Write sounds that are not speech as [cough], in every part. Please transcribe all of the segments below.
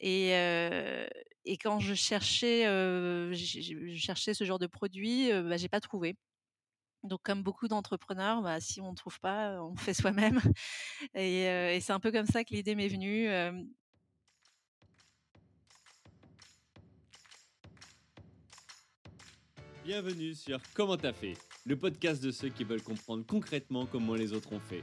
Et, quand je cherchais, ce genre de produit, bah, j'ai pas trouvé. Donc comme beaucoup d'entrepreneurs, bah, si on trouve pas, on fait soi-même [laughs] et et c'est un peu comme ça que l'idée m'est venue, Bienvenue sur Comment t'as fait, le podcast de ceux qui veulent comprendre concrètement comment les autres ont fait.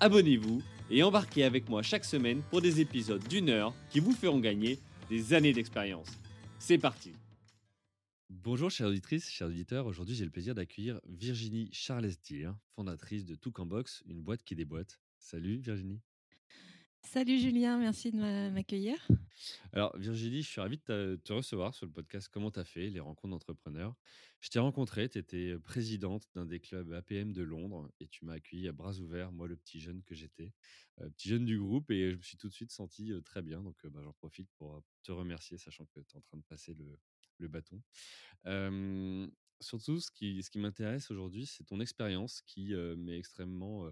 abonnez-vous et embarquez avec moi chaque semaine pour des épisodes d'une heure qui vous feront gagner des années d'expérience. C'est parti Bonjour chères auditrices, chers auditeurs, aujourd'hui j'ai le plaisir d'accueillir Virginie Charles-Estier, fondatrice de Toucanbox, une boîte qui déboîte. Salut Virginie Salut Julien, merci de m'accueillir. Alors Virginie, je suis ravi de te recevoir sur le podcast Comment t'as fait les rencontres d'entrepreneurs. Je t'ai rencontré, tu étais présidente d'un des clubs APM de Londres et tu m'as accueilli à bras ouverts, moi le petit jeune que j'étais, euh, petit jeune du groupe et je me suis tout de suite senti euh, très bien. Donc euh, bah, j'en profite pour te remercier, sachant que tu es en train de passer le, bâton. surtout, ce qui m'intéresse aujourd'hui, c'est ton expérience qui m'est extrêmement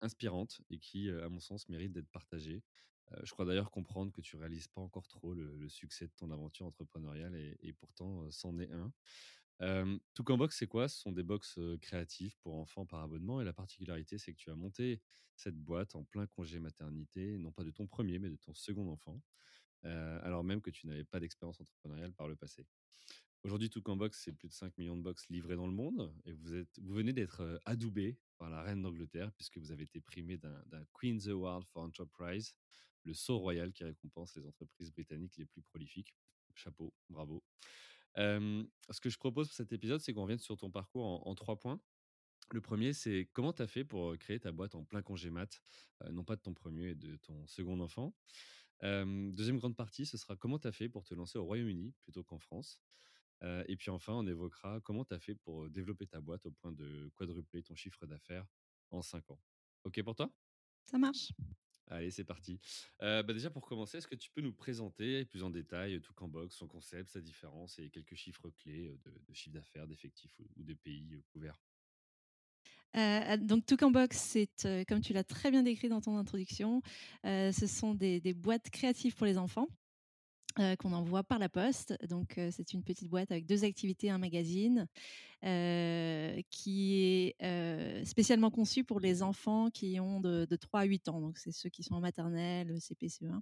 inspirante et qui, à mon sens, mérite d'être partagée. je crois d'ailleurs comprendre que tu réalises pas encore trop le, succès de ton aventure entrepreneuriale et, pourtant, c'en est un. Euh, Box, c'est quoi? Ce sont des box créatives pour enfants par abonnement. Et la particularité, c'est que tu as monté cette boîte en plein congé maternité, non pas de ton premier, mais de ton second enfant, alors même que tu n'avais pas d'expérience entrepreneuriale par le passé. Aujourd'hui, Box, c'est plus de 5 millions de box livrées dans le monde. Et vous, êtes, vous venez d'être adoubé par la reine d'Angleterre, puisque vous avez été primé d'un Queen's Award for Enterprise, le sceau royal qui récompense les entreprises britanniques les plus prolifiques. Chapeau, bravo. ce que je propose pour cet épisode, c'est qu'on revienne sur ton parcours en, trois points. Le premier, c'est comment tu as fait pour créer ta boîte en plein congé mat, non pas de ton premier et de ton second enfant. deuxième grande partie, ce sera comment tu as fait pour te lancer au Royaume-Uni plutôt qu'en France. Et puis enfin, on évoquera comment tu as fait pour développer ta boîte au point de quadrupler ton chiffre d'affaires en 5 ans. OK pour toi? Ça marche. Allez, c'est parti. bah déjà, pour commencer, est-ce que tu peux nous présenter plus en détail tout box, son concept, sa différence et quelques chiffres clés de, chiffre d'affaires, d'effectifs ou, de pays couverts? Donc Toucanbox, c'est comme tu l'as très bien décrit dans ton introduction, ce sont des, des, boîtes créatives pour les enfants. Euh, qu'on envoie par la poste. Donc, euh, c'est une petite boîte avec deux activités, un magazine, euh, qui est spécialement conçu pour les enfants qui ont de, 3 à 8 ans. Donc, c'est ceux qui sont en maternelle, CPCE1.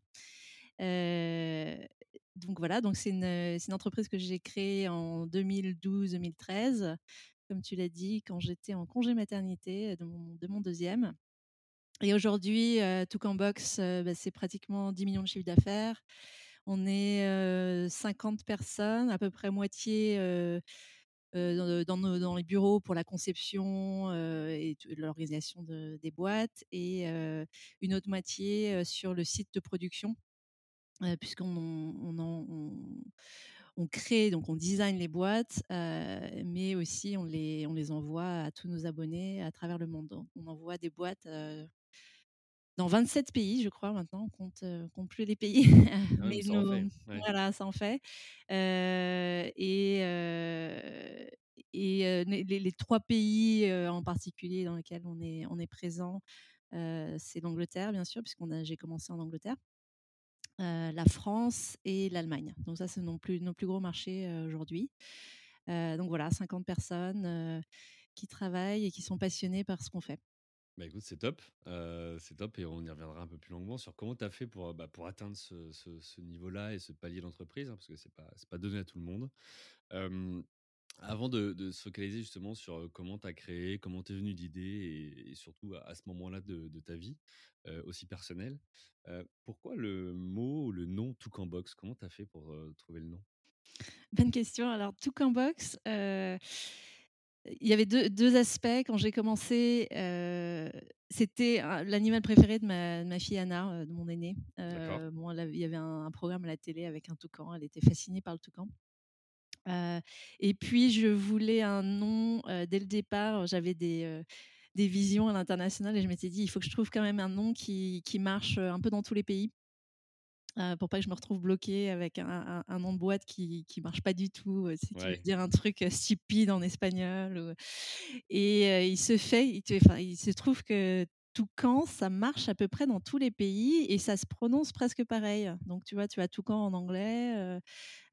donc voilà, donc c'est une, entreprise que j'ai créée en 2012-2013, comme tu l'as dit, quand j'étais en congé maternité de mon, de mon deuxième. Et aujourd'hui, Toucanbox, bah, c'est pratiquement 10 millions de chiffre d'affaires. On est 50 personnes, à peu près moitié dans, les bureaux pour la conception et l'organisation des boîtes et une autre moitié sur le site de production puisqu'on on, crée, donc on design les boîtes, mais aussi on les envoie à tous nos abonnés à travers le monde. on envoie des boîtes dans 27 pays, je crois, maintenant. On compte, euh, compte plus les pays. [laughs] Mais ça en fait. Voilà, ça en fait. Euh, et euh, et les, trois pays en particulier dans lesquels on est, on est présent, c'est l'Angleterre, bien sûr, puisqu'on j'ai commencé en Angleterre. la France et l'Allemagne. Donc ça, c'est nos plus, nos plus gros marchés aujourd'hui. donc voilà, 50 personnes qui travaillent et qui sont passionnées par ce qu'on fait. Bah écoute, c'est top. c'est top et on y reviendra un peu plus longuement sur comment tu as fait pour, bah, pour atteindre ce, ce, niveau-là et ce palier d'entreprise, hein, parce que c'est pas, pas donné à tout le monde. avant de, de, se focaliser justement sur comment tu as créé, comment tu es venu d'idée et, surtout à, ce moment-là de, de, ta vie, aussi personnelle, pourquoi le mot ou le nom Toucanbox? Comment tu as fait pour trouver le nom? Bonne question. Alors, Toucanbox, il y avait deux, aspects quand j'ai commencé. c'était l'animal préféré de ma, ma, fille Anna, de mon aînée. bon, il y avait un, un, programme à la télé avec un toucan. Elle était fascinée par le toucan. et puis, je voulais un nom dès le départ. J'avais des des visions à l'international et je m'étais dit il faut que je trouve quand même un nom qui, qui marche un peu dans tous les pays. Pour pas que je me retrouve bloquée avec un, un, nom de boîte qui qui marche pas du tout, c'est qui veut dire un truc stupide en espagnol. Et il se fait, il, il se trouve que Toucan, ça marche à peu près dans tous les pays et ça se prononce presque pareil. Donc tu vois, tu as Toucan en anglais,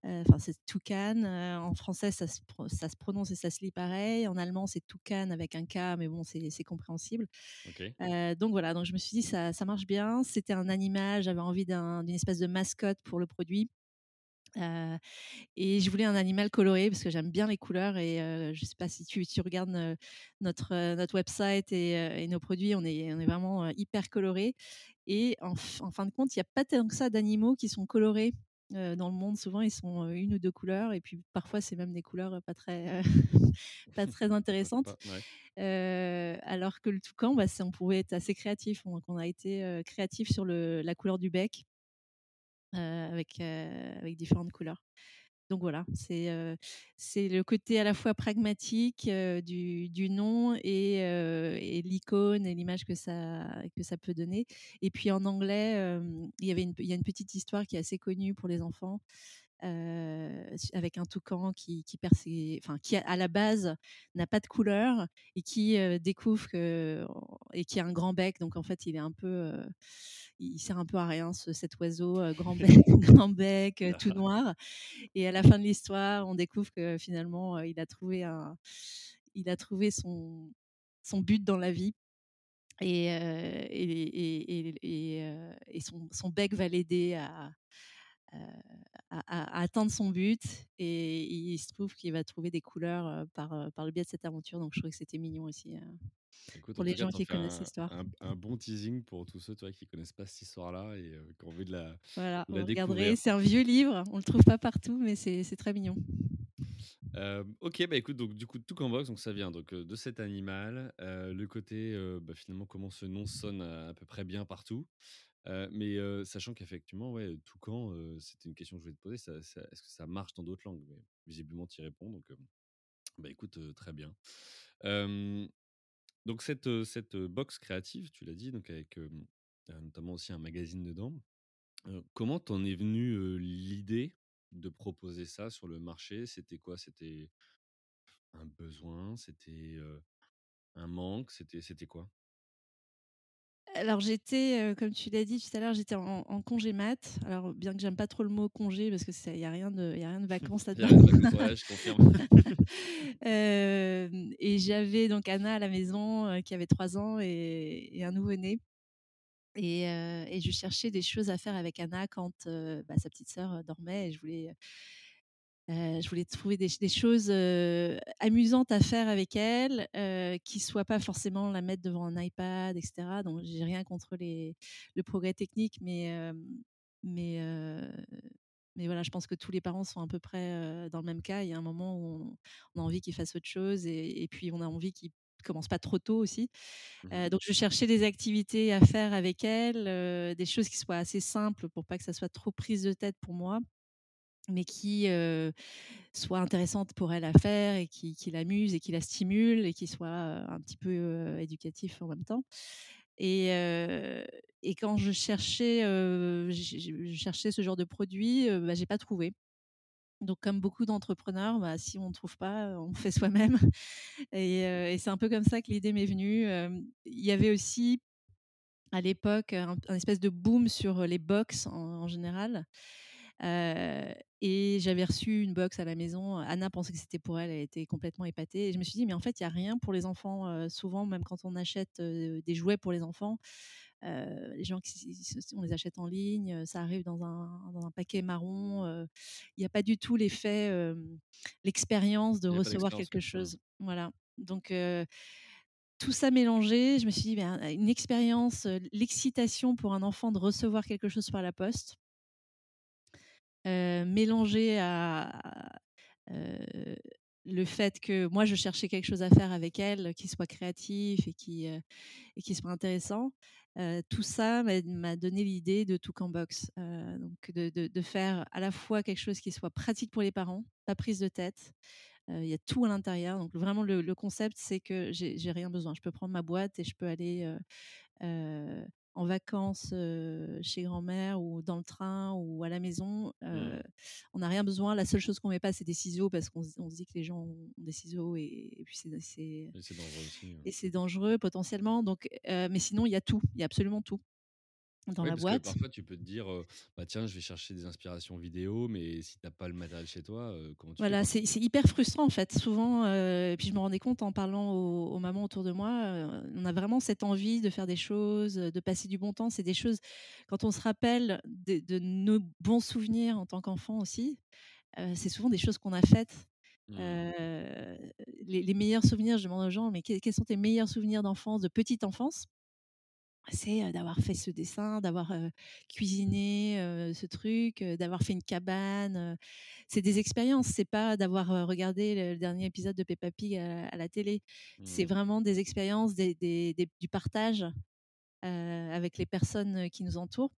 enfin c'est Toucan. en français, ça se, ça se, prononce et ça se lit pareil. En allemand, c'est Toucan avec un K, mais bon, c'est compréhensible. donc voilà, donc je me suis dit, ça, ça marche bien. C'était un animal, j'avais envie d'une espèce de mascotte pour le produit. Euh, et je voulais un animal coloré parce que j'aime bien les couleurs et euh, je sais pas si tu, tu regardes euh, notre, notre website et, nos produits, on est, on est vraiment hyper coloré. Et en, en, fin de compte, il n'y a pas tant que ça d'animaux qui sont colorés dans le monde. Souvent, ils sont une ou deux couleurs et puis parfois, c'est même des couleurs pas très, [laughs] pas très [laughs] intéressantes. alors que le toucan, bah, on pouvait être assez créatif. Donc, on a été créatif sur le, la couleur du bec. Euh, avec, euh, avec différentes couleurs. Donc voilà, c'est c'est le côté à la fois pragmatique du, du, nom et, et l'icône et l'image que ça, que ça peut donner. Et puis en anglais, il, y il y a une petite histoire qui est assez connue pour les enfants. Avec un toucan qui, qui, perd ses, enfin, qui à la base n'a pas de couleur et qui découvre que et qui a un grand bec. Donc en fait, il est un peu il sert un peu à rien, cet oiseau grand bec, [laughs] [laughs] grand bec tout [laughs] noir. Et à la fin de l'histoire, on découvre que finalement, il a trouvé un, il a trouvé son, son but dans la vie. Et, et, et, et, son, son, bec va l'aider à, à, atteindre son but. Et il se trouve qu'il va trouver des couleurs par, par le biais de cette aventure. Donc je trouvais que c'était mignon aussi pour les gens qui connaissent l'histoire. Un, bon teasing pour tous ceux toi, qui connaissent pas cette histoire-là et euh, qui ont envie de la, voilà, de la découvrir. C'est un vieux livre, on le trouve pas partout, mais c'est très mignon. Euh, ok, bah écoute, donc du coup, tout box, donc ça vient donc euh, de cet animal, le côté bah, finalement comment ce nom sonne à, peu près bien partout, mais sachant qu'effectivement, ouais, Toucan, c'était une question que je voulais te poser, est-ce que ça marche dans d'autres langues? Visiblement, tu y réponds, donc bah écoute, très bien. Donc cette, cette box créative, tu l'as dit, donc avec notamment aussi un magazine dedans. comment t'en es venu l'idée de proposer ça sur le marché? C'était quoi? C'était un besoin? C'était un manque? C'était quoi? Alors j'étais, comme tu l'as dit tout à l'heure, j'étais en, congé mat. Alors bien que j'aime pas trop le mot congé parce que il y a rien de, y a rien de [laughs] vacances là-dedans. je confirme. [laughs] et j'avais donc Anna à la maison qui avait trois ans et, un nouveau-né. Et, et, je cherchais des choses à faire avec Anna quand bah, sa petite sœur dormait et je voulais je voulais trouver des, choses amusantes à faire avec elle, euh, qui ne soient pas forcément la mettre devant un iPad, etc. Donc, j'ai rien contre les, le progrès technique, mais, mais, mais voilà, je pense que tous les parents sont à peu près dans le même cas. Il y a un moment où on, a envie qu'ils fassent autre chose et, puis on a envie qu'ils commencent pas trop tôt aussi. Mmh donc, je cherchais des activités à faire avec elle, des choses qui soient assez simples pour pas que ça soit trop prise de tête pour moi mais qui soit intéressante pour elle à faire et qui, l'amuse et qui la stimule et qui soit un petit peu éducatif en même temps. Et, et quand je cherchais, cherchais ce genre de produit, bah, j'ai pas trouvé. Donc, comme beaucoup d'entrepreneurs, bah, si on ne trouve pas, on fait soi-même. [laughs] Et, c'est un peu comme ça que l'idée m'est venue. Il y avait aussi à l'époque un, espèce de boom sur les box en, général. Et j'avais reçu une box à la maison. Anna pensait que c'était pour elle, elle était complètement épatée. Et je me suis dit, mais en fait, il n'y a rien pour les enfants. Euh, souvent, même quand on achète euh, des jouets pour les enfants, les gens, qui, on les achète en ligne, ça arrive dans un, dans un paquet marron. Il n'y a pas du tout l'effet, l'expérience de recevoir quelque chose. Voilà. Donc, tout ça mélangé, je me suis dit, ben, une expérience, l'excitation pour un enfant de recevoir quelque chose par la poste mélangé à, le fait que moi je cherchais quelque chose à faire avec elle, qui soit créatif et qui, euh, et qui soit intéressant, euh, tout ça m'a donné l'idée de Toucan Box. Euh, donc de, de- faire à la fois quelque chose qui soit pratique pour les parents, pas prise de tête. Euh, Il y a tout à l'intérieur. Donc vraiment le, le concept c'est que j'ai rien besoin. Je peux prendre ma boîte et je peux aller euh, euh, en vacances euh, chez grand-mère ou dans le train ou à la maison. Mmh. On n'a rien besoin. La seule chose qu'on met pas, c'est des ciseaux parce qu'on se on se dit que les gens ont des ciseaux et, et puis c'est dangereux aussi, ouais. et c'est dangereux potentiellement. Donc, euh, mais sinon, il y a tout. Il y a absolument tout dans Oui, la parce que boîte. parfois tu peux te dire, bah, tiens, je vais chercher des inspirations vidéo, mais si tu as pas le matériel chez toi, heu, comment tu fais, Voilà, c'est hyper frustrant en fait. Souvent, euh, et puis je me rendais compte en parlant aux, aux mamans autour de moi, euh, on a vraiment cette envie de faire des choses, de passer du bon temps. C'est des choses, quand on se rappelle de, de nos bons souvenirs en tant qu'enfant aussi, euh, c'est souvent des choses qu'on a faites. Mmh. Euh, les, les meilleurs souvenirs, je demande aux gens, mais que- quels sont tes meilleurs souvenirs d'enfance, de petite enfance? C'est, d'avoir fait ce dessin, d'avoir, cuisiné, ce truc, d'avoir fait une cabane. C'est des expériences, c'est pas d'avoir, regardé le dernier épisode de Peppa Pig à à la télé. C'est Mmh. vraiment des expériences, des des des du partage, avec les personnes, qui nous entourent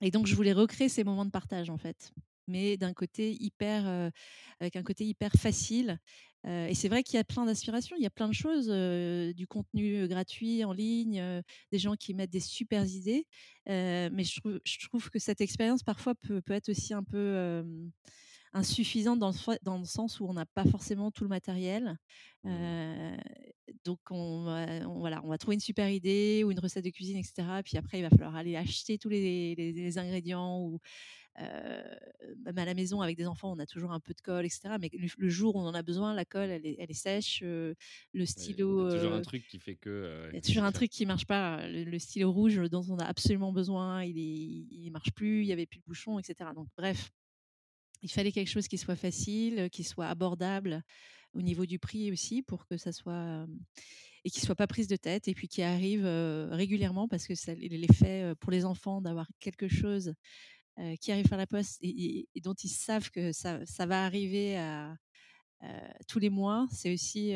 et donc je voulais recréer ces moments de partage, en fait, mais d'un côté hyper, avec un côté hyper facile, et c'est vrai qu'il y a plein d'inspirations, il y a plein de choses, du contenu, gratuit en ligne, des gens qui mettent des supers idées, mais je trouve que cette expérience parfois peut être aussi un peu, insuffisante dans le foi dans le sens où on n'a pas forcément tout le matériel, Mmh. heu, donc on va on voilà, on va trouver une super idée ou une recette de cuisine et cetera, puis après il va falloir aller acheter tous les les les ingrédients ou Heu, même à la maison avec des enfants, on a toujours un peu de colle et cetera, mais le le jour où on en a besoin, la colle, elle est elle est sèche, heu, le Ouais, il y a stylo, toujours un truc qui fait que, il y a toujours un truc qui marche pas. Le le stylo rouge dont on a absolument besoin, il est il marche plus, il y avait plus de bouchon et cetera. Donc bref, il fallait quelque chose qui soit facile, qui soit abordable au niveau du prix aussi pour que ça soit, hem et qui soit pas prise de tête et puis qui arrive, régulièrement parce que ça l'effet, pour les enfants d'avoir quelque chose qui arrivent par la poste et dont ils savent que ça ça va arriver à, tous les mois, c'est aussi,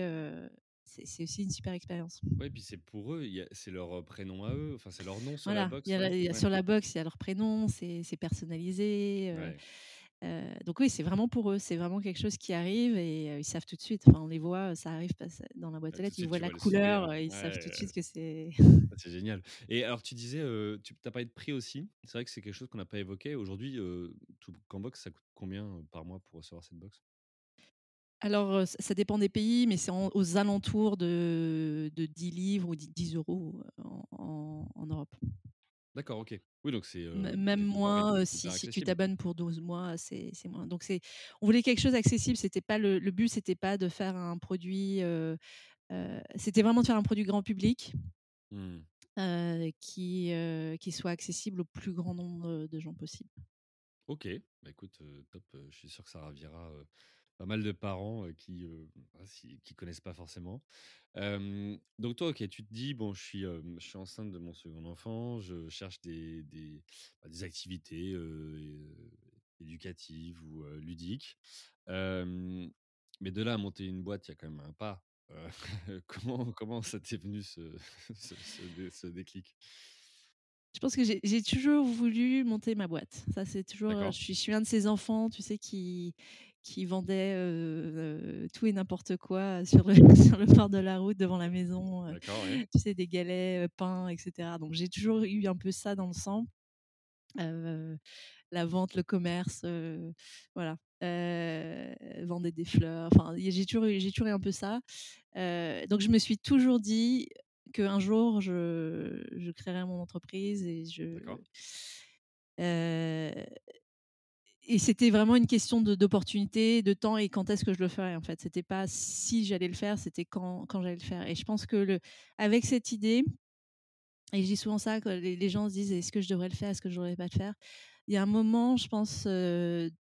c'est aussi une super expérience. Ouais, puis c'est pour eux, c'est leur, prénom à eux, enfin, c'est leur nom sur la Voilà, y box, la y a Ouais. sur la box, il y a leur prénom, c'est personnalisé. Heu, donc oui, c'est vraiment pour eux, c'est vraiment quelque chose qui arrive et ils savent tout de suite. Enfin, on les voit, ça arrive dans la boîte Bah, aux tout de lettres, ils voient la couleur, ils savent tout de suite que c'est c'est génial et alors tu disais, tu as parlé de prix aussi. C'est vrai que c'est quelque chose qu'on n'a pas évoqué. Aujourd'hui, tout Cambox, ça coûte combien, par mois pour recevoir cette box? alors, ça dépend des pays, mais c'est aux alentours de de 10 livres ou dix 10 euros en en en Europe. D'accord, OK. Oui, donc c'est, même moins, si tu t'abonnes pour 12 mois, c'est moins. Donc c'est on voulait quelque chose d'accessible, c'était pas le le but, c'était pas de faire un produit, c'était vraiment de faire un produit grand public, Mmh. qui, qui soit accessible au plus grand nombre, de gens possible. OK, bah, écoute, top, je suis sûr que ça ravira, pas mal de parents, qui, heu, bah, qui connaissent pas forcément. Donc toi, OK, tu te dis: «Bon, je suis, je suis enceinte de mon second enfant, je cherche des des, bah, des activités, éducatives ou, ludiques». Mais de là à monter une boîte, il y a quand même un pas. [laughs] Comment comment ça t'est venu ce [laughs] ce ce dé ce déclic? Je pense que j'ai toujours voulu monter ma boîte. Ça, c'est toujours, je suis je suis un de ces enfants, tu sais, qui qui vendait, heu heu, tout et n'importe quoi sur le [laughs] sur le bord de la route devant la maison, d'accord, ouais. tu sais, des galets, pain et cetera. Donc j'ai toujours eu un peu ça dans le sang, la vente, le commerce, voilà, vendait des fleurs, enfin, j'ai toujours eu j'ai toujours eu un peu ça. Donc je me suis toujours dit qu'un jour je je créerais mon entreprise et je et c'était vraiment une question d'opportunité, de temps et quand est-ce que je le ferais, en fait. C'était pas si j'allais le faire, c'était quand j'allais le faire et je pense que le avec cette idée et je dis souvent ça, les gens se disent: «Est-ce que je devrais le faire? Est-ce que je devrais pas le faire?» Il y a un moment, je pense,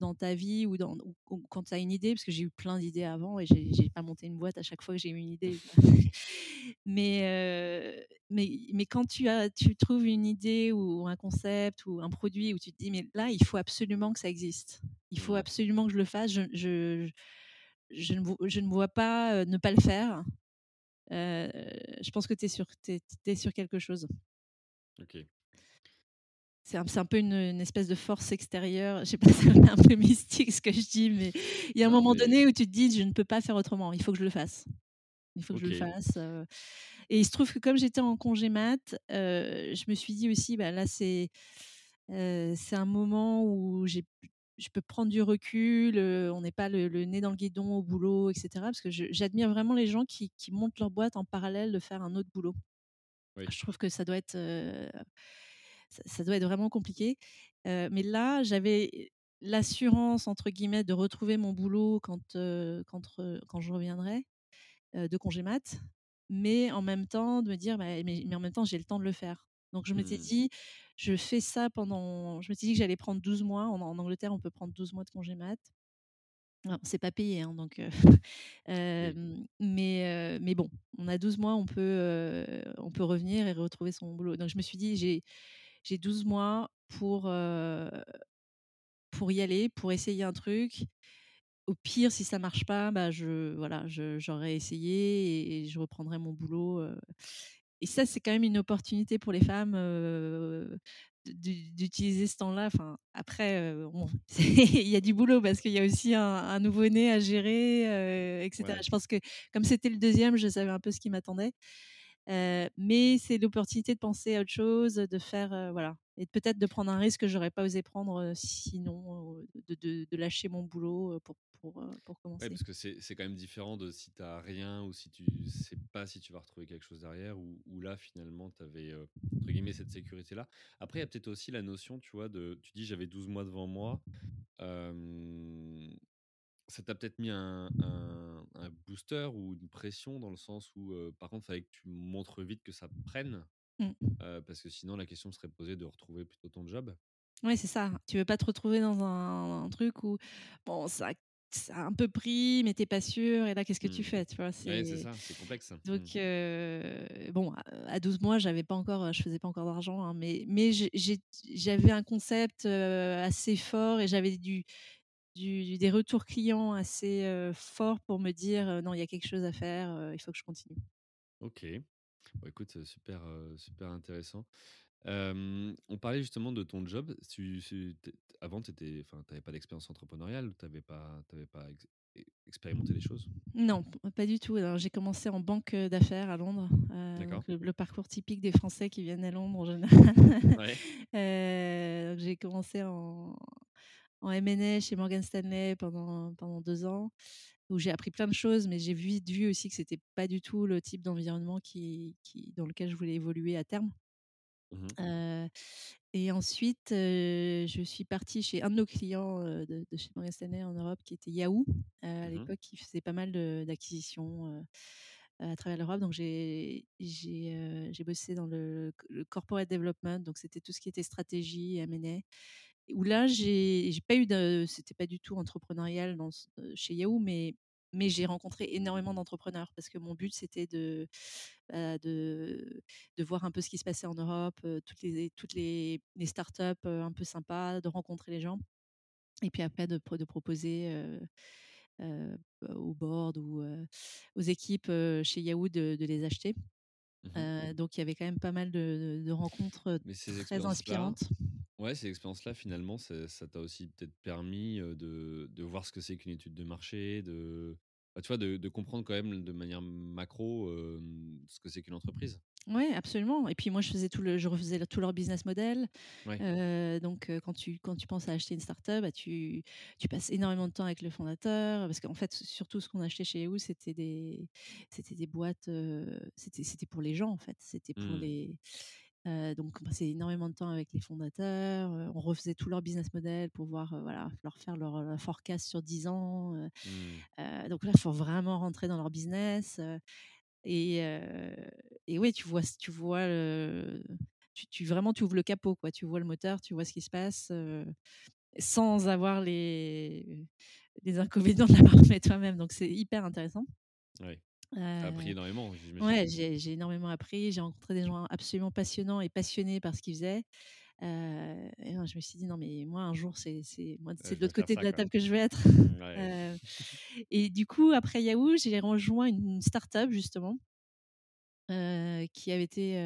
dans ta vie ou dans ou ou quand tu as une idée, parce que j'ai eu plein d'idées avant et j'ai pas monté une boîte à chaque fois que j'ai eu une idée. [laughs] Mais, mais mais quand tu as tu trouves une idée ou un concept ou un produit où tu te dis: «Mais là, il faut absolument que ça existe. Il faut absolument que je le fasse. Je je je ne je ne vois pas, ne pas le faire. Je pense que tu es sur tu es sur quelque chose. OK. C'est un peu une, une espèce de force extérieure. Je sais pas, [laughs] c'est un peu mystique ce que je dis, mais il y a un moment donné où tu te dis: «Je ne peux pas faire autrement, il faut que je le fasse. Il faut que je le fasse», et il se trouve que comme j'étais en congé mat, je me suis dit aussi: «Bah, là, c'est, un moment où j'ai je peux prendre du recul, on n'est pas le le nez dans le guidon au boulot et cetera». Parce que j'admire vraiment les gens qui qui montent leur boîte en parallèle de faire un autre boulot. Oui. Je trouve que ça doit être, ça ça doit être vraiment compliqué. Mais là, j'avais «l'assurance» entre guillemets de retrouver mon boulot quand, quand quand je reviendrai, de congé mat. Mais en même temps de me dire: «Bah, mais mais en même temps, j'ai le temps de le faire». Donc je m'étais Mmh. dit: «Je fais ça pendant» je m'étais dit que j'allais prendre 12 mois. En en Angleterre, on peut prendre 12 mois de congé mat. Alors c'est pas payé, hein, donc [laughs] mais mais bon, on a 12 mois, on peut, on peut revenir et retrouver son boulot. Donc je me suis dit: «J'ai j'ai 12 mois pour, pour y aller, pour essayer un truc. Au pire, si ça marche pas, bah, je voilà, j'aurais essayé et et je reprendrai mon boulot», et ça, c'est quand même une opportunité pour les femmes, d'utiliser ce temps-là. Enfin, après, bon, [laughs] il y a du boulot parce qu'il y a aussi un un nouveau-né à gérer, heu et cetera. Ouais. Je pense que comme c'était le deuxième, je savais un peu ce qui m'attendait. Heu, mais c'est l'opportunité de penser à autre chose, de faire, heu, voilà et peut-être de prendre un risque que j'aurais pas osé prendre, heu, sinon, de de de lâcher mon boulot, pour pour, pour Ouais, commencer. parce que c'est quand même différent de si tu as rien ou si tu sais pas si tu vas retrouver quelque chose derrière ou ou là finalement tu avais, entre guillemets «cette sécurité-là». Après il y a peut-être aussi la notion, tu vois, de tu dis: «J'avais 12 mois devant moi». Ça t'a peut-être mis un un un booster ou une pression dans le sens où, par contre, il fallait que tu montres vite que ça prenne, Mmh. parce que sinon la question serait posée de retrouver plutôt ton job? Ouais, c'est ça. Tu veux pas te retrouver dans un un truc où, bon, ça ça a un peu pris, mais tu es pas sûr et là, qu'est-ce que tu Mmh. fais? Tu vois? Ouais, c'est C'est ça, c'est complexe. donc Mmh. bon, à à 12 mois, j'avais pas encore, je faisais pas encore d'argent, hein, mais mais j'ai j'avais un concept, assez fort et j'avais du du des retours clients assez, forts pour me dire, «Non, il y a quelque chose à faire, il faut que je continue». OK. Bah, écoute, super, super intéressant. On parlait justement de ton job. Tu avant, tu étais enfin, tu avais pas d'expérience entrepreneuriale? Tu avais pas avais pas ex expérimenté des choses? Non, pas du tout. Alors j'ai commencé en banque, d'affaires à Londres, donc le le parcours typique des Français qui viennent à Londres en général. Ouais. [laughs] Donc j'ai commencé en en M&A chez Morgan Stanley pendant pendant 2 ans, où j'ai appris plein de choses, mais j'ai vite vu aussi que c'était pas du tout le type d'environnement qui qui dans lequel je voulais évoluer à terme. Mmh mh. Heu et ensuite, heu, je suis partie chez un de nos clients, heu, de de chez Morgan Stanley en Europe qui était Yahoo. À Mmh mh. l'époque, ils faisaient pas mal d'acquisitions, à travers l'Europe. Donc j'ai bossé dans le le corporate development, donc c'était tout ce qui était stratégie, M&A. Où là, j'ai pas eu de c'était pas du tout entrepreneurial dans ce chez Yahoo, mais mais j'ai rencontré énormément d'entrepreneurs parce que mon but, c'était de, bah, de de voir un peu ce qui se passait en Europe, heu, toutes les toutes les les startups, heu, un peu sympas, de rencontrer les gens et puis après de pro de proposer, heu heu, au board ou, aux équipes, chez Yahoo de de les acheter. Mmh donc il y avait quand même pas mal de rencontres, Mais ces très inspirantes. Ouais, ces expériences-là, finalement, ça ça t'a aussi peut-être permis, de de voir ce que c'est qu'une étude de marché, de bah, tu vois, de de comprendre quand même de manière macro, ce que c'est qu'une entreprise? Ouais, absolument et puis moi, je faisais tout le je refaisais tout leur business model. Ouais. Donc quand tu quand tu penses à acheter une start-up, bah, tu tu passes énormément de temps avec le fondateur parce qu'en fait, surtout ce qu'on achetait chez Yahoo, c'était des c'était des boîtes, c'était pour les gens, en fait. C'était pour Mmh. les donc on passait énormément de temps avec les fondateurs, on refaisait tout leur business model pour voir, voilà, leur faire leur, forecast sur 10 ans, Mmh. donc là, il faut vraiment rentrer dans leur business, et ouais, tu vois tu vois le tu tu vraiment, tu ouvres le capot, quoi. Tu vois le moteur, tu vois ce qui se passe, sans avoir les les inconvénients de l'avoir fait toi-même, donc c'est hyper intéressant. Ouais. Appris Heu, énormément, ouais, j'ai énormément appris, j'ai rencontré des gens absolument passionnants et passionnés par ce qu'ils faisaient. Heu et non, je me suis dit: «Non mais moi un jour c'est c'est c'est de vais l'autre côté de la quoi. table que je veux être». Mmh, ouais. Heu [laughs] [laughs] et du coup après Yahoo, j'ai rejoint une start-up justement qui avait été,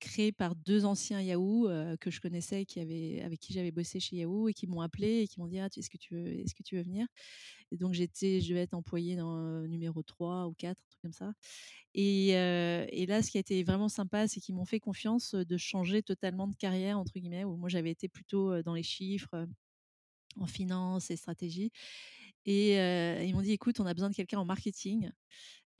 créée par 2 anciens Yahoo, heu, que je connaissais qui avaient avec qui j'avais bossé chez Yahoo et qui m'ont appelée et qui m'ont dit: «Ah, est-ce que tu veux est-ce que tu veux venir?» donc j'étais je devais être employée dans, heu, numéro 3 ou 4, un truc comme ça. Et heu et là, ce qui a été vraiment sympa, c'est qu'ils m'ont fait confiance, de changer totalement de «carrière» entre guillemets, où moi j'avais été plutôt, dans les chiffres, en finance et stratégie. Et ils m'ont dit: «Écoute, on a besoin de quelqu'un en marketing,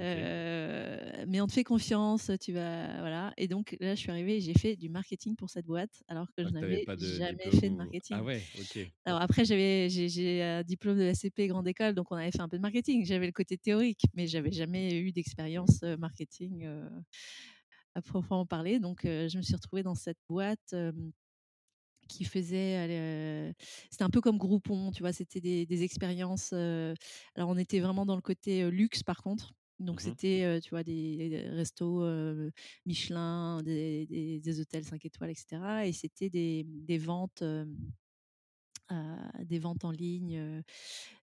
Heu, mais on te fait confiance, tu vas» voilà et donc là, je suis arrivée et j'ai fait du marketing pour cette boîte, alors que je tu avais n'avais jamais fait de ou ah marketing. ouais, OK. Alors après j'avais j'ai un diplôme de SCP grande école, donc on avait fait un peu de marketing. J'avais le côté théorique, mais j'avais jamais eu d'expérience, heu, marketing, heu, à proprement parler, donc heu, je me suis retrouvée dans cette boîte, qui faisait, c'était un peu comme Groupon, tu vois? C'était des des expériences, alors on était vraiment dans le côté, luxe par contre, donc Mmh mh. c'était, tu vois, des restos, Michelin, des des des hôtels 5 étoiles et cetera et c'était des des ventes, des ventes en ligne,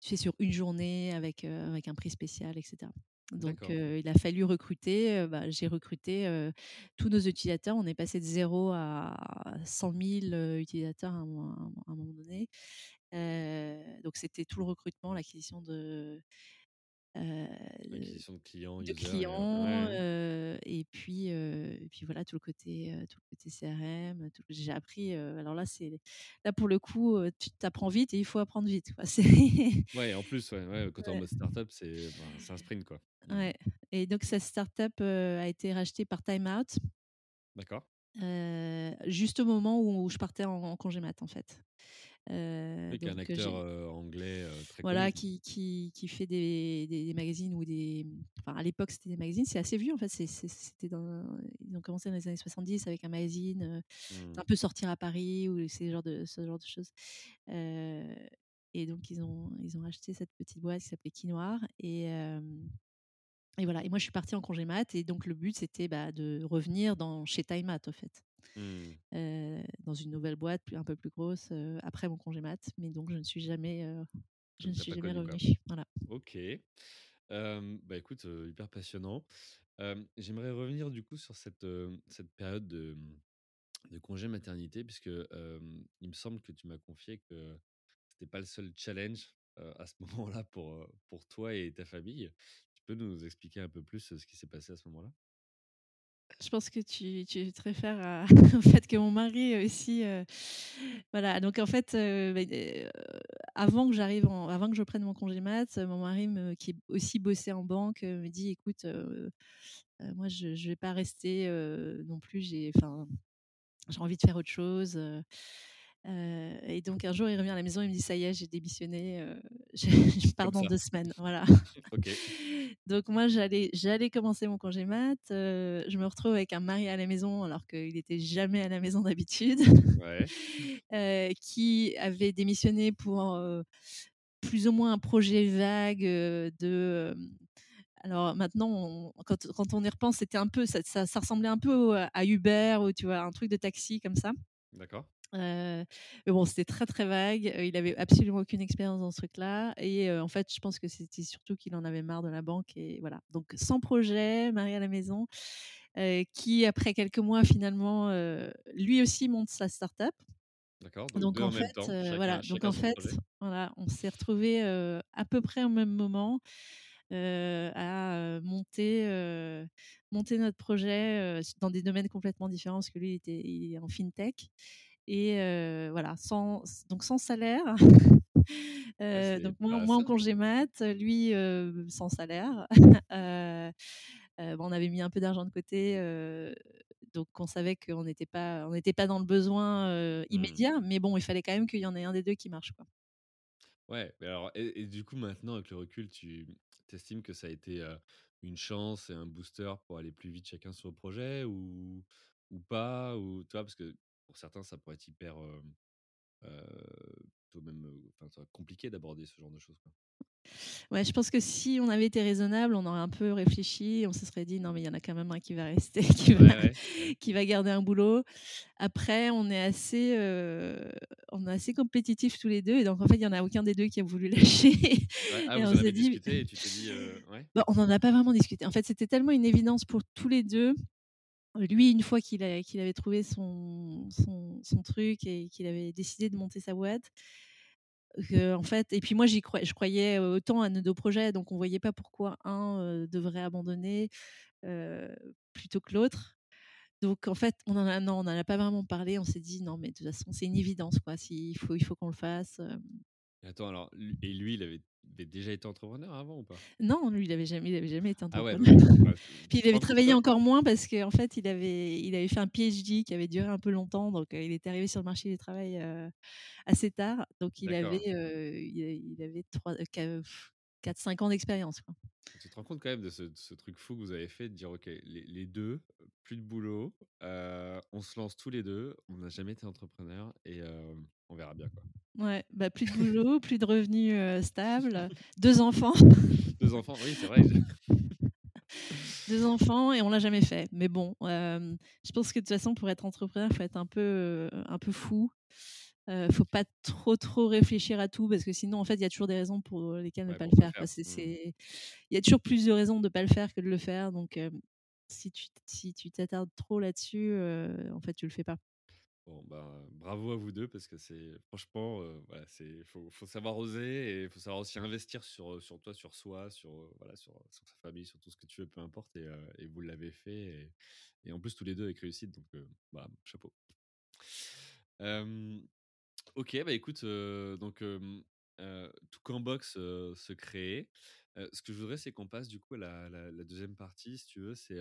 tu sais, sur une journée avec, avec un prix spécial et cetera. Donc il a fallu recruter, bah, j'ai recruté, tous nos utilisateurs. On est passé de 0 à 100 000, heu, utilisateurs à un mo à un moment donné. Donc c'était tout le recrutement, l'acquisition de, de clients, de et clients, ouais, puis, et puis voilà tout le côté, tout le côté CRM, tout j'ai appris, alors là, c'est là pour le coup, tu tu apprends vite et il faut apprendre vite, quoi. [laughs] Ouais, en plus, ouais, ouais, quand en ouais, mode start-up, c'est ben, c'est un sprint, quoi. Mmh. ouais et donc cette start-up, a été rachetée par Time Out, D'accord. juste au moment où je partais en en congé mat, en fait. Qui est un heu, acteur, heu, anglais, très Voilà, qui qui qui fait des des des magazines ou des enfin, à l'époque, c'était des magazines, c'est assez vieux, en fait, c'était dans ils ont commencé dans les années 70 avec un magazine, heu, Mmh. un peu Sortir à Paris ou ces genres de ce genre de choses. Et donc ils ont ils ont racheté cette petite boîte qui s'appelait Quinoir et et voilà. Et moi, je suis partie en congé mat et donc le but, c'était, bah, de revenir dans chez Time Out, en fait, Mmh. dans une nouvelle boîte un peu plus grosse, après mon congé mat, mais donc je ne suis jamais, je ne suis jamais revenue. Voilà. OK. Bah, écoute, hyper passionnant. J'aimerais revenir du coup sur cette, cette période de, mmh, de congé maternité puisque, il me semble que tu m'as confié que c'était pas le seul challenge, à ce [laughs] moment-là pour, pour toi et ta famille. Tu peux nous expliquer un peu plus, ce qui s'est passé à ce moment-là? Je pense que tu tu te réfères à au [laughs] fait que mon mari aussi, heu, voilà, donc en fait, beh, heu, avant que j'arrive avant que je prenne mon congé mat, mon mari me qui aussi bossait en banque, me dit: «Écoute, moi je je vais pas rester, non plus, j'ai envie de faire autre chose», heu et donc un jour, il revient à la maison, il me dit: «Ça y est, j'ai démissionné, heu, [laughs] je je pars dans. 2 semaines», voilà. [laughs] [laughs] Donc moi, j'allais j'allais commencer mon congé mat, heu, je me retrouve avec un mari à la maison alors qu'il était jamais à la maison d'habitude, Ouais. qui avait démissionné pour, plus ou moins un projet vague, de, alors maintenant on quand quand on y repense, c'était un peu ça ça ça ressemblait un peu au à Uber ou tu vois? Un truc de taxi comme ça. D'accord. Heu, mais bon, c'était très, très vague. Heu, il avait absolument aucune expérience dans ce truc-là et heu, en fait, je pense que c'était surtout qu'il en avait marre de la banque et voilà. Donc sans projet, mari à la maison, qui après quelques mois finalement, lui aussi monte sa start-up. D'accord, donc Donc 2 en fait, temps, voilà, donc en fait, projet? voilà, on s'est retrouvés, à peu près au même moment, à, monter, monter notre projet, dans des domaines complètement différents parce que lui, il était il est en fintech et heu, voilà, sans donc sans salaire, Ouais, [laughs] heu, c'est donc moi moi en congé mat, lui, heu, sans salaire. [laughs] On avait mis un peu d'argent de côté, donc on savait qu'on n'était pas on n'était pas dans le besoin, Mmh. immédiat, mais bon, il fallait quand même qu'il y en ait un des 2 qui marche, quoi. Ouais, alors et et du coup, maintenant, avec le recul, tu estimes que ça a été, une chance et un booster pour aller plus vite chacun sur le projet ou ou pas? Ou tu vois? Parce que pour certains, ça pourrait être hyper, te plutôt même, enfin, ça compliqué d'aborder ce genre de choses, quoi. Ouais, je pense que si on avait été raisonnable, on aurait un peu réfléchi, on se serait dit: «Non, mais il y en a quand même un qui va rester, [laughs] qui va Ouais, ouais, ouais. qui va garder un boulot». Après, on est assez, on est assez compétitifs tous les 2 et donc en fait, il y en a aucun des 2 qui a voulu [laughs] lâcher Ouais, ah et vous on en s'est avez dit discuté et tu t'es dit, heu ouais? on n'en a pas vraiment discuté. En fait, c'était tellement une évidence pour tous les 2. Lui, une fois qu'il avait trouvé son truc et qu'il avait décidé de monter sa boîte, que en fait et puis moi j'y croy je croyais autant à nos 2 projets, donc on voyait pas pourquoi un, devrait abandonner, plutôt que l'autre. Donc en fait, on en a non, on en a pas vraiment parlé. On s'est dit: «Non, mais de toute façon, c'est une évidence, quoi. Il faut qu'on le fasse», attends, alors et lui, il avait avait déjà été entrepreneur avant ou pas? Non, lui, il avait jamais il avait jamais été Ah ouais, entrepreneur. donc [laughs] tu Puis il avait travaillé encore moins parce qu'en fait, il avait il avait fait un PhD qui avait duré un peu longtemps, donc heu, il était arrivé sur le marché du travail, heu, assez tard. Donc il avait, il avait 3 qua 4-5 ans d'expérience. Tu te rends compte quand même de ce de ce truc fou que vous avez fait de dire: «OK, les les 2, plus de boulot, on se lance tous les 2, on n'a jamais été entrepreneurs et on verra bien, quoi». Ouais, bah, plus de boulot, plus de revenus, stables, [laughs] 2 enfants. 2 enfants, oui, c'est vrai [laughs] 2 enfants et on l'a jamais fait. Mais bon, je pense que de toute façon, pour être entrepreneur, il faut être un peu, un peu fou. Heu, faut pas trop, trop réfléchir à tout parce que sinon, en fait, il y a toujours des raisons pour lesquelles ne Ouais, pas le pas le faire, Mmh. il y a toujours plus de raisons de pas le faire que de le faire. Donc si tu si tu t'attardes trop là-dessus, heu, en fait, tu le fais pas. Bon, ben, bravo à vous 2 parce que c'est franchement, voilà, c'est faut faut savoir oser et il faut savoir aussi investir sur, sur toi, sur soi, sur, voilà, sur sur sa famille, sur tout ce que tu veux, peu importe et vous l'avez fait et et en plus tous les 2 avec réussite donc bah, chapeau. OK, bah, écoute, donc heu, Toutcambox, heu, se. Heu, ce que je voudrais, c'est qu'on passe du coup à la la 2e partie si tu veux. C'est,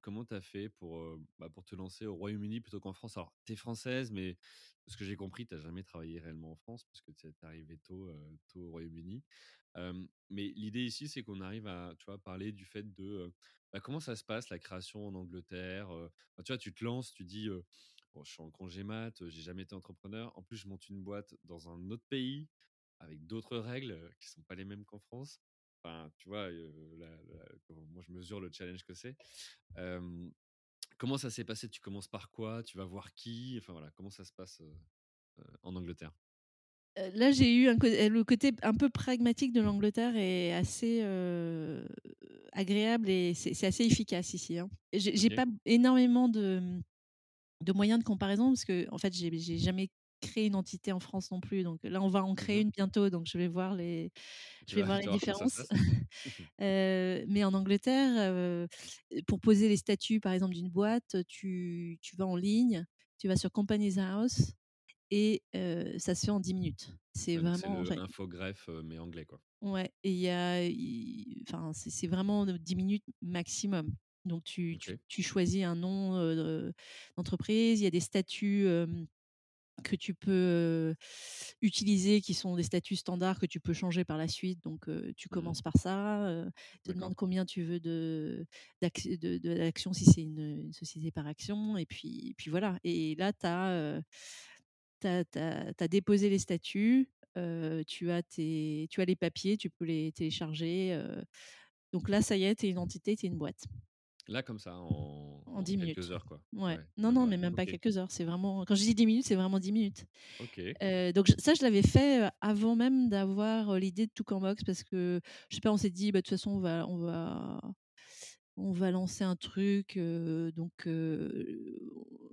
comment tu as fait pour, bah, pour te lancer au Royaume-Uni plutôt qu'en France? Alors, tu es française, mais ce que j'ai compris, tu as jamais travaillé réellement en France tu es tu es arrivée tôt, tôt au Royaume-Uni. Mais l'idée ici, c'est qu'on arrive à, tu vois, parler du fait de, bah, comment ça se passe la création en Angleterre? Tu vois, tu te lances, tu dis, «Bon, je suis en congé mat, j'ai jamais été entrepreneur. En plus, je monte une boîte dans un autre pays avec d'autres règles, qui sont pas les mêmes qu'en France». Enfin, tu vois, la la moi je mesure le challenge que c'est. Comment ça s'est passé? Tu commences par quoi? Tu vas voir qui? Enfin voilà, comment ça se passe, en Angleterre? Là, j'ai eu un le côté un peu pragmatique de l'Angleterre est assez, agréable et c'est assez efficace ici, hein. J'ai pas énormément de, mmh, de moyens de comparaison parce qu'en fait, j'ai jamais créé une entité en France non plus. Donc là, on va en Mmh créer mh. une bientôt, donc je vais voir les je vais voir les différences. Heu, [laughs] [laughs] mais en Angleterre, heu, pour poser les statuts, par exemple, d'une boîte, tu tu vas en ligne, tu vas sur Companies House et heu, ça se fait en 10 minutes. C'est Ouais, c'est vraiment le enfin Infogreffe, heu, mais anglais, quoi. Ouais et il y a enfin, c'est c'est vraiment de 10 minutes maximum. Donc tu tu tu choisis un nom, d'entreprise, il y a des statuts, que tu peux, utiliser qui sont des statuts standards que tu peux changer par la suite. Donc tu Mmh commences par ça, heu, te D'accord. demande combien tu veux de d'acc de de d'actions si c'est une, société par actions et puis puis voilà et là, tu as, heu, tu as tu as tu as déposé les statuts, tu as tes tu as les papiers, tu peux les télécharger, donc là, ça y est, tu es une entité, tu es une boîte. Là, comme ça, en En en 10 quelques minutes. heures, quoi? Ouais. Ouais, Non, non, mais même pas quelques heures, c'est vraiment quand je dis 10 minutes, c'est vraiment 10 minutes. OK. Heu, donc ça, je l'avais fait, avant même d'avoir, l'idée de Toutcambox parce que, je sais pas, on s'est dit: «Bah, de toute façon, on va on va on va lancer un truc», donc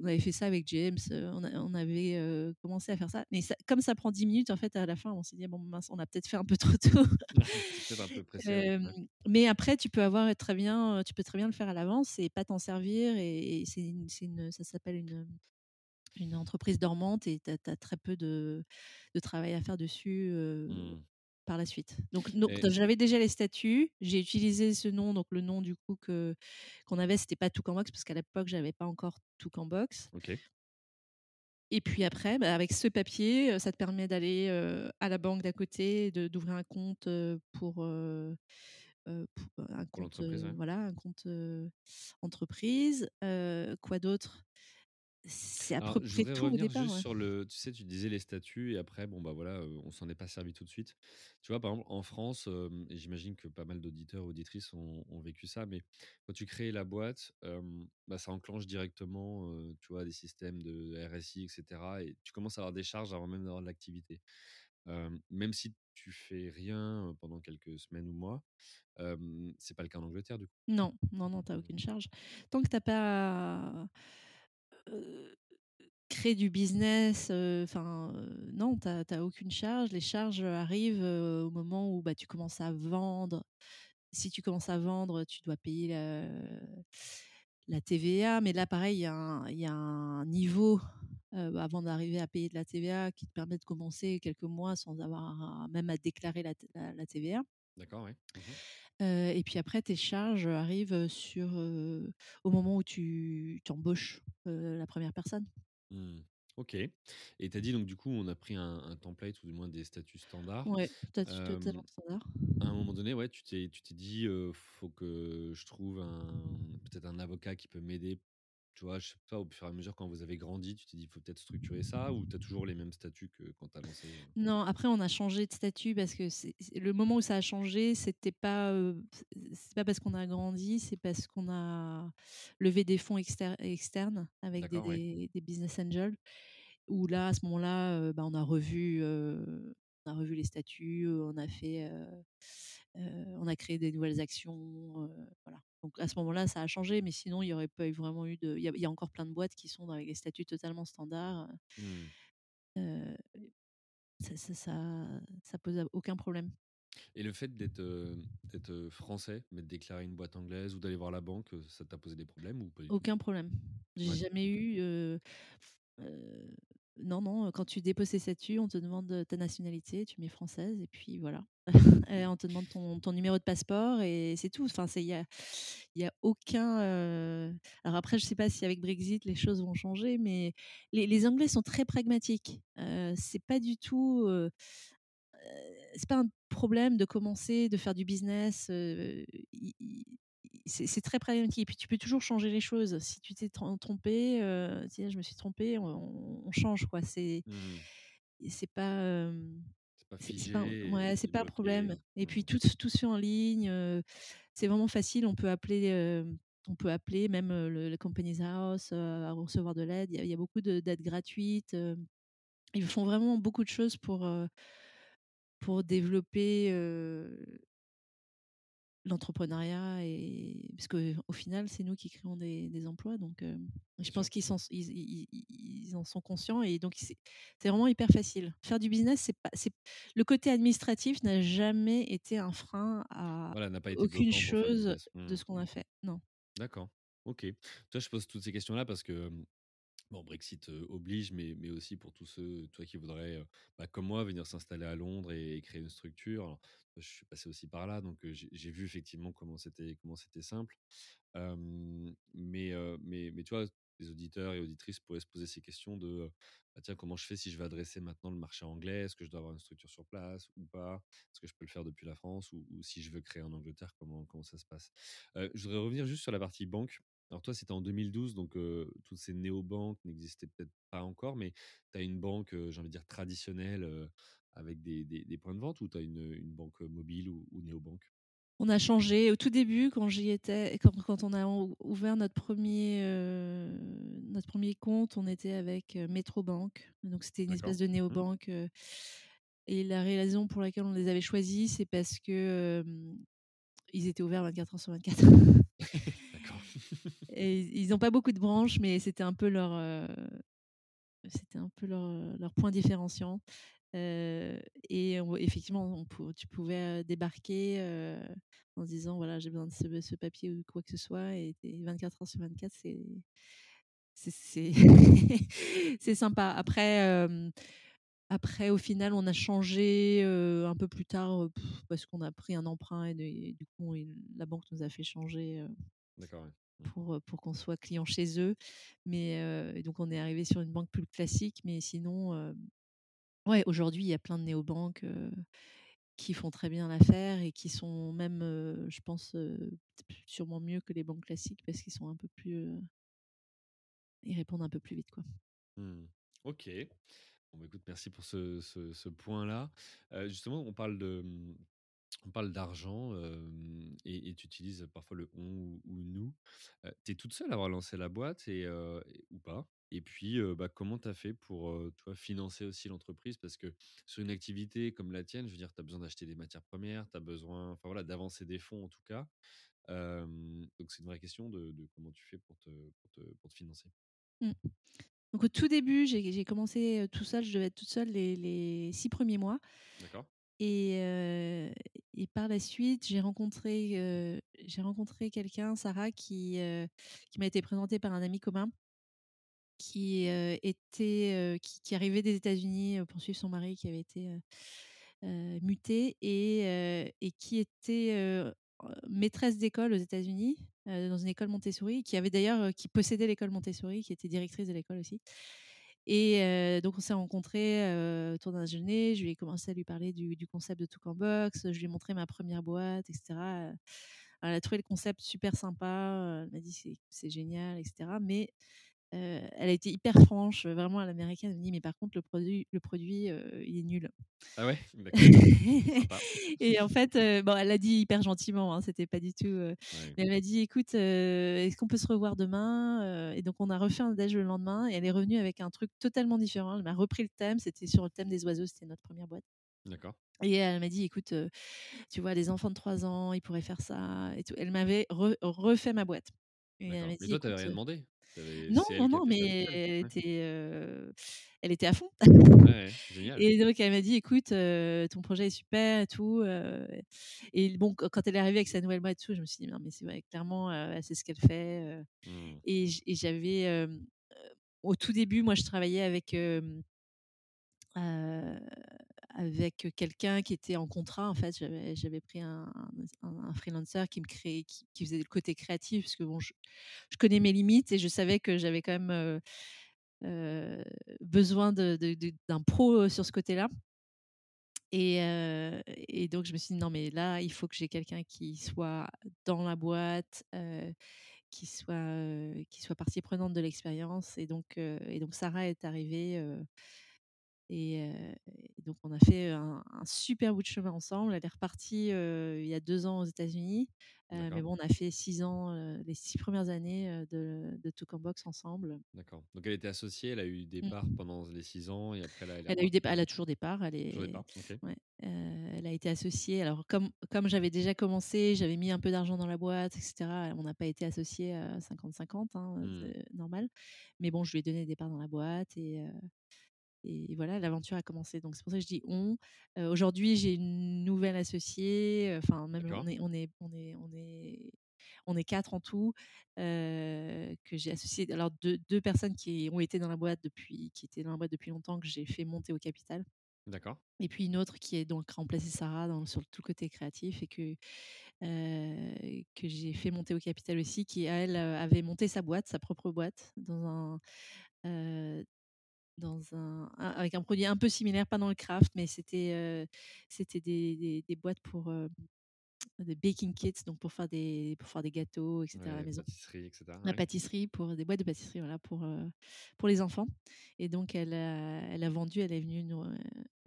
on avait fait ça avec James, on a on avait, commencé à faire ça. Mais ça comme ça prend 10 minutes, en fait, à la fin, on s'est dit: «Bon, mince, on a peut-être fait un peu trop tôt». [laughs] Un peu [laughs] pressé, Ouais. mais après, tu peux avoir très bien, tu peux très bien le faire à l'avance et pas t'en servir et et c'est une ça s'appelle une, entreprise dormante et tu as très peu de de travail à faire dessus, Mmh. Par la suite. Donc Et j'avais déjà les statuts, j'ai utilisé ce nom, donc le nom du coup que qu'on avait, c'était pas Toutcambox parce qu'à l'époque, j'avais pas encore Toutcambox. OK. Et puis après, bah, avec ce papier, ça te permet d'aller, heu, à la banque d'à côté, d'ouvrir un compte, pour, pou un compte, ouais. voilà, un compte, entreprise. Quoi d'autre? C'est à Alors, peu je près voudrais tout au revenir départ, juste ouais. sur le tu sais, tu disais les statuts et après, bon, bah, voilà, on s'en est pas servi tout de suite. Tu vois, par exemple, en France, et j'imagine que pas mal d'auditeurs, auditrices ont ont vécu ça, mais quand tu crées la boîte, bah, ça enclenche directement, tu vois, des systèmes de RSI et cetera et tu commences à avoir des charges avant même d'avoir de l'activité. Même si tu fais rien, pendant quelques semaines ou mois, hem, c'est pas le cas en Angleterre, du coup? Non, non, non, tu as Mmh aucune charge. Tant que tu as pas, créé du business, enfin, non, tu as tu as aucune charge. Les charges, arrivent, au moment où, bah, tu commences à vendre. Si tu commences à vendre, tu dois payer la TVA, mais là, pareil, il y a un niveau, avant d'arriver à payer de la TVA qui te permet de commencer quelques mois sans avoir même à déclarer la TVA. D'accord, ouais. Mmh et puis après tes charges, arrivent, sur, au moment où tu tu embauches, heu, la première personne. Mmh. OK et tu as dit donc du coup, on a pris un un template ou du moins des statuts standards. Ouais, statut totalement Hem, standard. à un moment donné, ouais, tu t'es tu t'es dit, «Faut que je trouve un peut-être un avocat qui peut m'aider». Tu vois? Je sais pas, au fur et à mesure quand vous avez grandi, tu t'es dit: «Faut peut-être structurer ça» ou tu as toujours les mêmes statuts que quand tu as lancé, heu? Non, après on a changé de statut parce que c'est le moment où ça a changé, c'était pas, c'est pas parce qu'on a grandi, c'est parce qu'on a levé des fonds exter externes avec des D'accord, ouais. des des business angels où là, à ce moment-là, bah, on a revu, on a revu les statuts, on a fait, on a créé des nouvelles actions, voilà. Donc à ce moment-là, ça a changé, mais sinon il y aurait pas eu vraiment eu de il y a il y a encore plein de boîtes qui sont avec des statuts totalement standards, Mmh. ça ça ça ça pose aucun problème. Et le fait d'être, français, mais de déclarer une boîte anglaise ou d'aller voir la banque, ça t'a posé des problèmes ou pas? Aucun problème. J'ai Ouais? jamais eu, non, non, quand tu déposes tes statuts, on te demande, ta nationalité, tu mets française et puis voilà. [laughs] On te demande ton ton numéro de passeport et c'est tout. Enfin, il y a y a aucun, heu alors après je sais pas si avec Brexit les choses vont changer, mais les les Anglais sont très pragmatiques. Heu, c'est pas du tout, heu c'est pas un problème de commencer, de faire du business, i c'est très pragmatique. Et puis tu peux toujours changer les choses. Si tu t'es trom trompé, «Tiens, je me suis trompé», on on change quoi. C'est Mmh c'est pas, pas c'est c'est pas un figé et ouais, c'est pas un problème. Et puis tout tout se fait en ligne, c'est vraiment facile. On peut appeler, on peut appeler même, le le Companies House, à recevoir de l'aide. Il y a il y a beaucoup de d'aides gratuites. Ils font vraiment beaucoup de choses pour, pour développer, l'entrepreneuriat et parce qu'au final, c'est nous qui créons des des emplois donc heu, je pense qu'ils Mmh. ils ils ils en sont conscients et donc c'est vraiment hyper facile. Faire du business, c'est pas c'est le côté administratif n'a jamais été un frein à Voilà, pas été aucune chose business. de Mmh. ce qu'on a fait, non. D'accord. OK. Toi, je pose toutes ces questions-là parce que, hem, bon, Brexit, oblige, mais mais aussi pour tous ceux, toi, qui voudraient, bah, comme moi, venir s'installer à Londres et créer une structure. Je suis passé aussi par là, donc j'ai vu effectivement comment c'était comment c'était simple. Mais mais mais tu vois, les auditeurs et auditrices pourraient se poser ces questions de, bah, tiens, comment je fais si je veux adresser maintenant le marché anglais? Est-ce que je dois avoir une structure sur place ou pas? Est-ce que je peux le faire depuis la France ou ou si je veux créer en Angleterre, comment comment ça se passe? Je voudrais revenir juste sur la partie banque. Alors toi, c'était en 2012, donc toutes ces néobanques n'existaient peut-être pas encore, mais tu as une banque, j'ai envie de dire traditionnelle, avec des des des points de vente ou tu as une, une banque, mobile ou ou néobanque? On a changé au tout début quand j'y étais quand quand on a ou ouvert notre premier er notre premier compte, on était avec, Metrobank. Donc c'était une espèce de Mmh néobanque, et la raison pour laquelle on les avait choisis, c'est parce que, ils étaient ouverts 24 heures sur 24. Ils ont pas beaucoup de branches, mais c'était un peu leur, heu, c'était un peu leur, heu, leur point différenciant. Heu et effectivement, tu pouvais, débarquer, heu, en disant: «Voilà, j'ai besoin de ce papier ou quoi que ce soit» et tu 24 heures sur 24, c'est [laughs] c'est sympa. Après, après au final, on a changé, un peu plus tard, parce qu'on a pris un emprunt et du coup, la banque nous a fait changer, D'accord. Pour, pour qu'on soit client chez eux. Mais donc on est arrivé sur une banque plus classique, mais sinon, ouais, aujourd'hui, il y a plein de néobanques, qui font très bien l'affaire et qui sont même, je pense, sûrement mieux que les banques classiques parce qu'ils sont un peu plus, ils répondent un peu plus vite, quoi. Mmh. OK. Bon, bah, écoute, merci pour ce ce point-là. Justement, on parle de, mmh, on parle d'argent, et tu utilises parfois le «on» ou ou «nous». Heu, tu es toute seule à avoir lancé la boîte et ou pas? Et puis, bah, comment tu as fait pour, vois, financer aussi l'entreprise? Parce que sur une activité comme la tienne, je veux dire, tu as besoin d'acheter des matières premières, tu as besoin, enfin voilà, d'avancer des fonds en tout cas. Donc c'est une vraie question de de comment tu fais pour te pour te pour te financer? Mmh. Donc au tout début, j'ai commencé, tout seul, je devais être toute seule les les 6 premiers mois D'accord. Et par la suite, j'ai rencontré, rencontré quelqu'un, Sarah, qui, qui m'a été présentée par un ami commun qui, était, qui arrivait des États-Unis, pour suivre son mari qui avait été, muté et et qui était, maîtresse d'école aux États-Unis, dans une école Montessori, qui avait d'ailleurs, qui possédait l'école Montessori, qui était directrice de l'école aussi et donc on s'est rencontrés, autour d'un déjeuner. Je lui ai commencé à lui parler du concept de Took Box. Je lui ai montré ma première boîte et cetera, heu. Elle a trouvé le concept super sympa, elle m'a dit: «C'est génial» et cetera mais Elle a été hyper franche, heu, vraiment à l'américaine. Elle me dit: «Mais par contre le produit le produit, il est nul». Ah ouais? [laughs] D'accord. Sympa. Et en fait, bon, elle l'a dit hyper gentiment, hein, c'était pas du tout, Ouais. mais elle m'a dit: «Écoute, est-ce qu'on peut se revoir demain?» et donc on a refait un déj le lendemain et elle est revenue avec un truc totalement différent. Elle m'a repris le thème, c'était sur le thème des oiseaux, c'était notre première boîte D'accord. et elle m'a dit: «Écoute, tu vois, les enfants de 3 ans, ils pourraient faire ça et tout». Elle m'avait re refait ma boîte et elle m'a Mais dit: toi, tu avais «Écoute, rien demandé? Non, c'est non, non, mais elle était, heu, elle était à fond Ouais, [laughs] génial. et donc elle m'a dit: «Écoute, heu, ton projet est super et tout», heu et bon, quand elle est arrivée avec sa nouvelle boîte et tout, je me suis dit: «Non, mais c'est vrai, clairement, sait ce qu'elle fait», Mmh. et j'avais, au tout début, moi, je travaillais avec, avec quelqu'un qui était en contrat, en fait. J'avais pris un un un freelancer qui me créait qui faisait le côté créatif parce que bon, je je connais mes limites et je savais que j'avais quand même, besoin d'un pro, sur ce côté-là et et donc je me suis dit: «Non, mais là, il faut que j'ai quelqu'un qui soit dans la boîte, qui soit, qui soit partie prenante de l'expérience» et donc et donc Sarah est arrivée, et heu et donc on a fait un un super bout de chemin ensemble. Elle est repartie, il y a 2 ans aux États-Unis, heu, mais bon, on a fait 6 ans, les 6 premières années, de de en Box ensemble. d'accord. Donc elle était associée, elle a eu des parts Mmh. pendant les 6 ans et après là, elle est Elle a eu des elle a toujours des parts, elle toujours des est parts? Ouais, elle a été associée. Alors comme comme j'avais déjà commencé, j'avais mis un peu d'argent dans la boîte et cetera, on n'a pas été associés à 50-50, hein, Mmh. normal. Mais bon, je lui ai donné des parts dans la boîte et et voilà, l'aventure a commencé. Donc c'est pour ça que je dis «on». Heu, aujourd'hui, j'ai une nouvelle associée, enfin même on est on est on est on est on est 4 en tout, heu, que j'ai associé alors deux 2 personnes qui ont été dans la boîte depuis qui étaient dans la boîte depuis longtemps, que j'ai fait monter au capital. d'accord, Et puis une autre qui est donc remplacé Sarah dans sur tout le côté créatif et que, heu, que j'ai fait monter au capital aussi, qui elle, avait monté sa boîte, sa propre boîte dans un, dans un un avec un produit un peu similaire, pas dans le craft, mais c'était, c'était des des des boîtes pour, heu, des baking kits, donc pour faire des pour faire des gâteaux et cetera à la maison. pâtisserie et cetera, La ouais. pâtisserie pour des boîtes de pâtisserie, voilà, pour, heu, pour les enfants et donc elle a elle a vendu, elle est venue nous,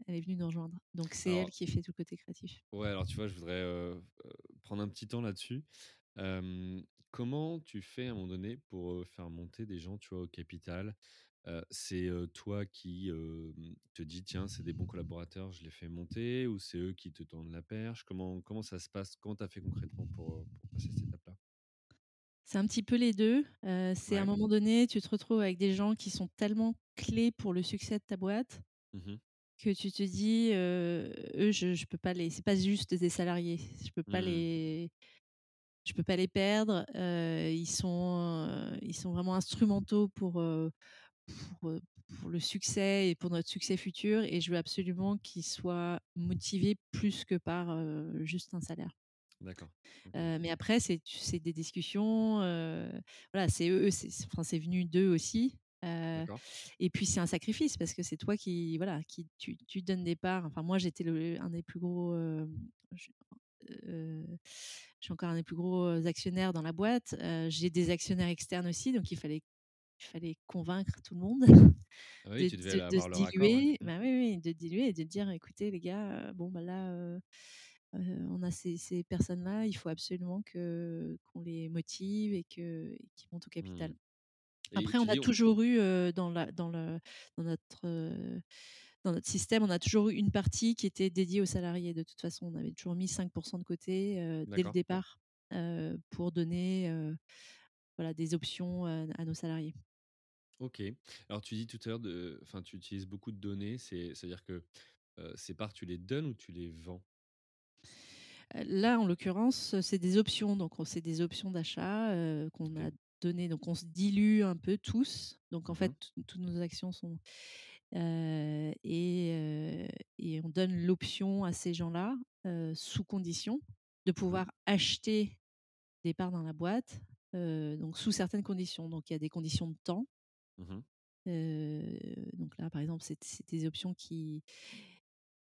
elle est venue nous rejoindre. Donc c'est elle qui fait tout le côté créatif. ouais, alors tu vois, je voudrais, prendre un petit temps là-dessus. Comment tu fais à un moment donné pour, faire monter des gens, tu vois, au capital? C'est, toi qui, te dis: «Tiens, c'est des bons collaborateurs, je les fais monter» ou c'est eux qui te tendent la perche? Comment comment ça se passe? Comment tu as fait concrètement pour, passer cette étape-là? C'est un petit peu les 2. Heu, c'est à un moment donné, tu te retrouves avec des gens qui sont tellement clés pour le succès de ta boîte Mmh que tu te dis, «Eux, je je peux pas les c'est pas juste des salariés, je peux pas Mmh. les je peux pas les perdre». Ils sont, ils sont vraiment instrumentaux pour, pour, le succès et pour notre succès futur et je veux absolument qu'ils soient motivés plus que par, juste un salaire. D'accord. Mais après c'est des discussions, voilà, c'est eux c'est enfin, venu d'eux aussi, D'accord. et puis c'est un sacrifice parce que c'est toi qui voilà, qui tu tu donnes des parts. Enfin moi j'étais un des plus gros, hem, je heu, je suis encore un des plus gros actionnaires dans la boîte. J'ai des actionnaires externes aussi, donc il fallait il fallait convaincre tout le monde Ah [laughs] oui, de tu devais de de avoir se leur accord, ouais. diluer. Bah, oui, oui, de diluer et de dire: «Écoutez les gars, heu, bon, bah, là, heu heu, on a ces ces personnes-là, il faut absolument que qu'on les motive et que et qu'ils montent au Mmh. capital». Après, on a dis on toujours eu, dans la dans le dans notre, dans notre système, on a toujours eu une partie qui était dédiée aux salariés. De toute façon, on avait toujours mis 5 de côté, dès le départ, pour donner, voilà, des options, à nos salariés. OK. Alors tu dis tout à l'heure de enfin, tu utilises beaucoup de données, c'est c'est-à-dire que, ces parts, tu les donnes ou tu les vends? Là, en l'occurrence, c'est des options, donc on c'est des options d'achat, qu'on OK. a données, donc on se dilue un peu tous. Donc en Mmh fait, toutes nos actions sont et et on donne l'option à ces gens-là, sous condition de Mmh pouvoir acheter des parts dans la boîte, donc sous certaines conditions. Donc il y a des conditions de temps, Mmh donc là, par exemple, c'est des options qui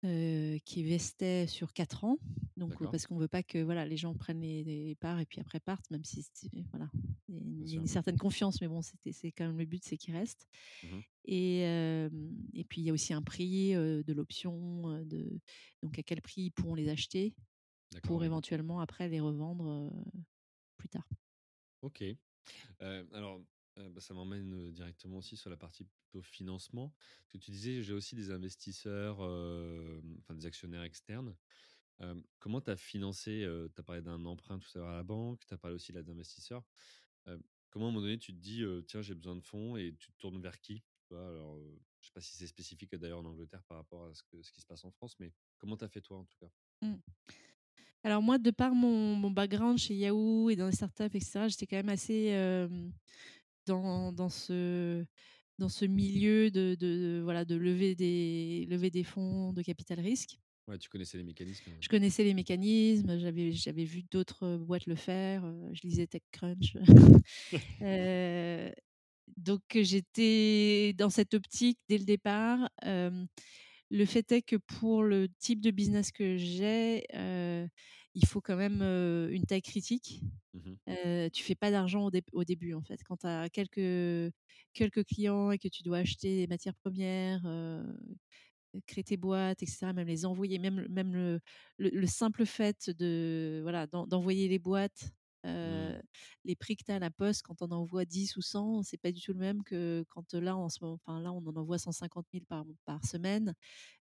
Heu, qui vestait sur 4 ans, donc parce qu'on veut pas que, voilà, les gens prennent les les parts et puis après partent, même si voilà, il y a une certaine confiance, mais bon, c'est quand même le but, c'est qu'ils restent. Mmh et et puis il y a aussi un prix, de l'option, de donc à quel prix ils pourront les acheter pour éventuellement après les revendre, plus tard. OK. Alors, bah, ça m'emmène, directement aussi sur la partie plutôt financement. Parce que tu disais: «J'ai aussi des investisseurs, enfin des actionnaires externes». Comment tu as financé, tu as parlé d'un emprunt tout à l'heure à la banque, tu as parlé aussi là d'investisseurs. Comment à un moment donné tu te dis, «Tiens, j'ai besoin de fonds» et tu te tournes vers qui? Alors, je sais pas si c'est spécifique d'ailleurs en Angleterre par rapport à ce qui se passe en France, mais comment tu as fait toi en tout cas? Mmh. Alors moi, de par mon background chez Yahoo et dans les startups et cetera, j'étais quand même assez, dans dans ce dans ce milieu de de voilà, de lever des lever des fonds de capital risque. Ouais, tu connaissais les mécanismes, Je heu? connaissais les mécanismes, j'avais j'avais vu d'autres boîtes le faire, heu, je lisais TechCrunch. Heu, [laughs] [laughs] donc j'étais dans cette optique dès le départ. Le fait est que pour le type de business que j'ai, il faut quand même, une taille critique. Mmh Heu, tu fais pas d'argent au dé au début, en fait. Quand tu as quelques quelques clients et que tu dois acheter des matières premières, créer tes boîtes et cetera, même les envoyer, même le même le le le simple fait de voilà, d'en d'envoyer les boîtes, Mmh. les prix que tu as à la poste quand on en envoie 10 ou 100, c'est pas du tout le même que quand, là, en ce moment enfin, là, on en envoie 150 000 par par semaine.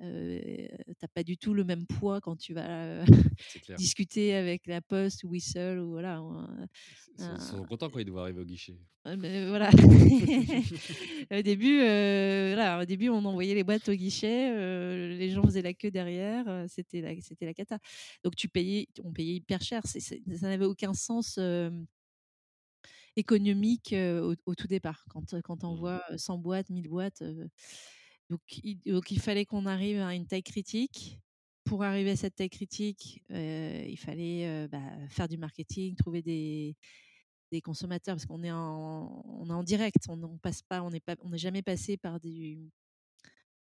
Heu, tu pas du tout le même poids quand tu vas, [laughs] discuter avec la Poste ou Whistle ou voilà, un Ils sont sont contents quand ils te voient arriver au guichet. Mais voilà. [laughs] Au début, voilà, au début, on envoyait les boîtes au guichet, les gens faisaient la queue derrière, c'était la c'était la cata. Donc tu payais on payait hyper cher, c'est c'est ça n'avait aucun sens, économique, au au tout départ. Quand, quand tu Mmh. envoies, 100 boîtes, 1000 boîtes, donc il donc il fallait qu'on arrive à une taille critique. Pour arriver à cette taille critique, heu, il fallait, heu, bah, faire du marketing, trouver des des consommateurs parce qu'on est en on est en direct, on on passe pas on n'est pas on n'est jamais passé par du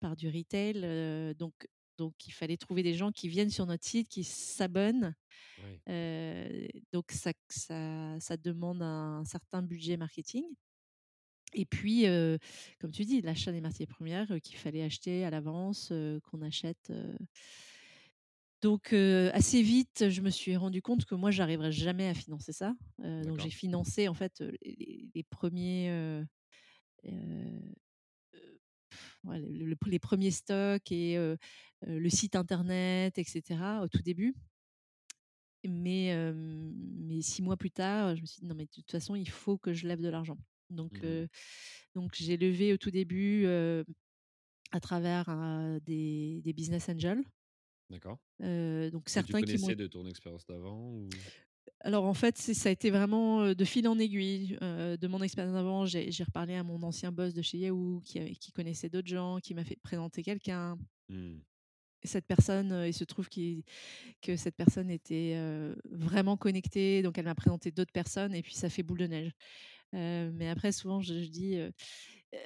par du retail, heu, donc donc il fallait trouver des gens qui viennent sur notre site, qui s'abonnent, donc ça ça ça demande un certain budget marketing et puis, comme tu dis, l'achat des matières premières, qu'il fallait acheter à l'avance, qu'on achète, donc assez vite, je me suis rendu compte que moi, j'arriverais jamais à financer ça, donc j'ai financé en fait, les les les 1ers, heu heu ouais, le le les premiers stocks et le site internet et cetera, au tout début. Mais mais 6 mois plus tard, je me suis dit: «Non, mais de toute façon, il faut que je lève de l'argent». Donc Mmh donc j'ai levé au tout début, à travers, des des business angels, D'accord. donc tu certains qui m'ont connaissais de ton expérience d'avant ou? alors en fait, ça a été vraiment, de fil en aiguille, de mon expérience d'avant. J'ai reparlé à mon ancien boss de chez Yahoo qui qui connaissait d'autres gens, qui m'a fait présenter quelqu'un. Mmh. Et cette personne, il se trouve que cette personne était, vraiment connectée, donc elle m'a présenté d'autres personnes et puis ça fait boule de neige. Heu, mais après souvent je je dis, heu heu,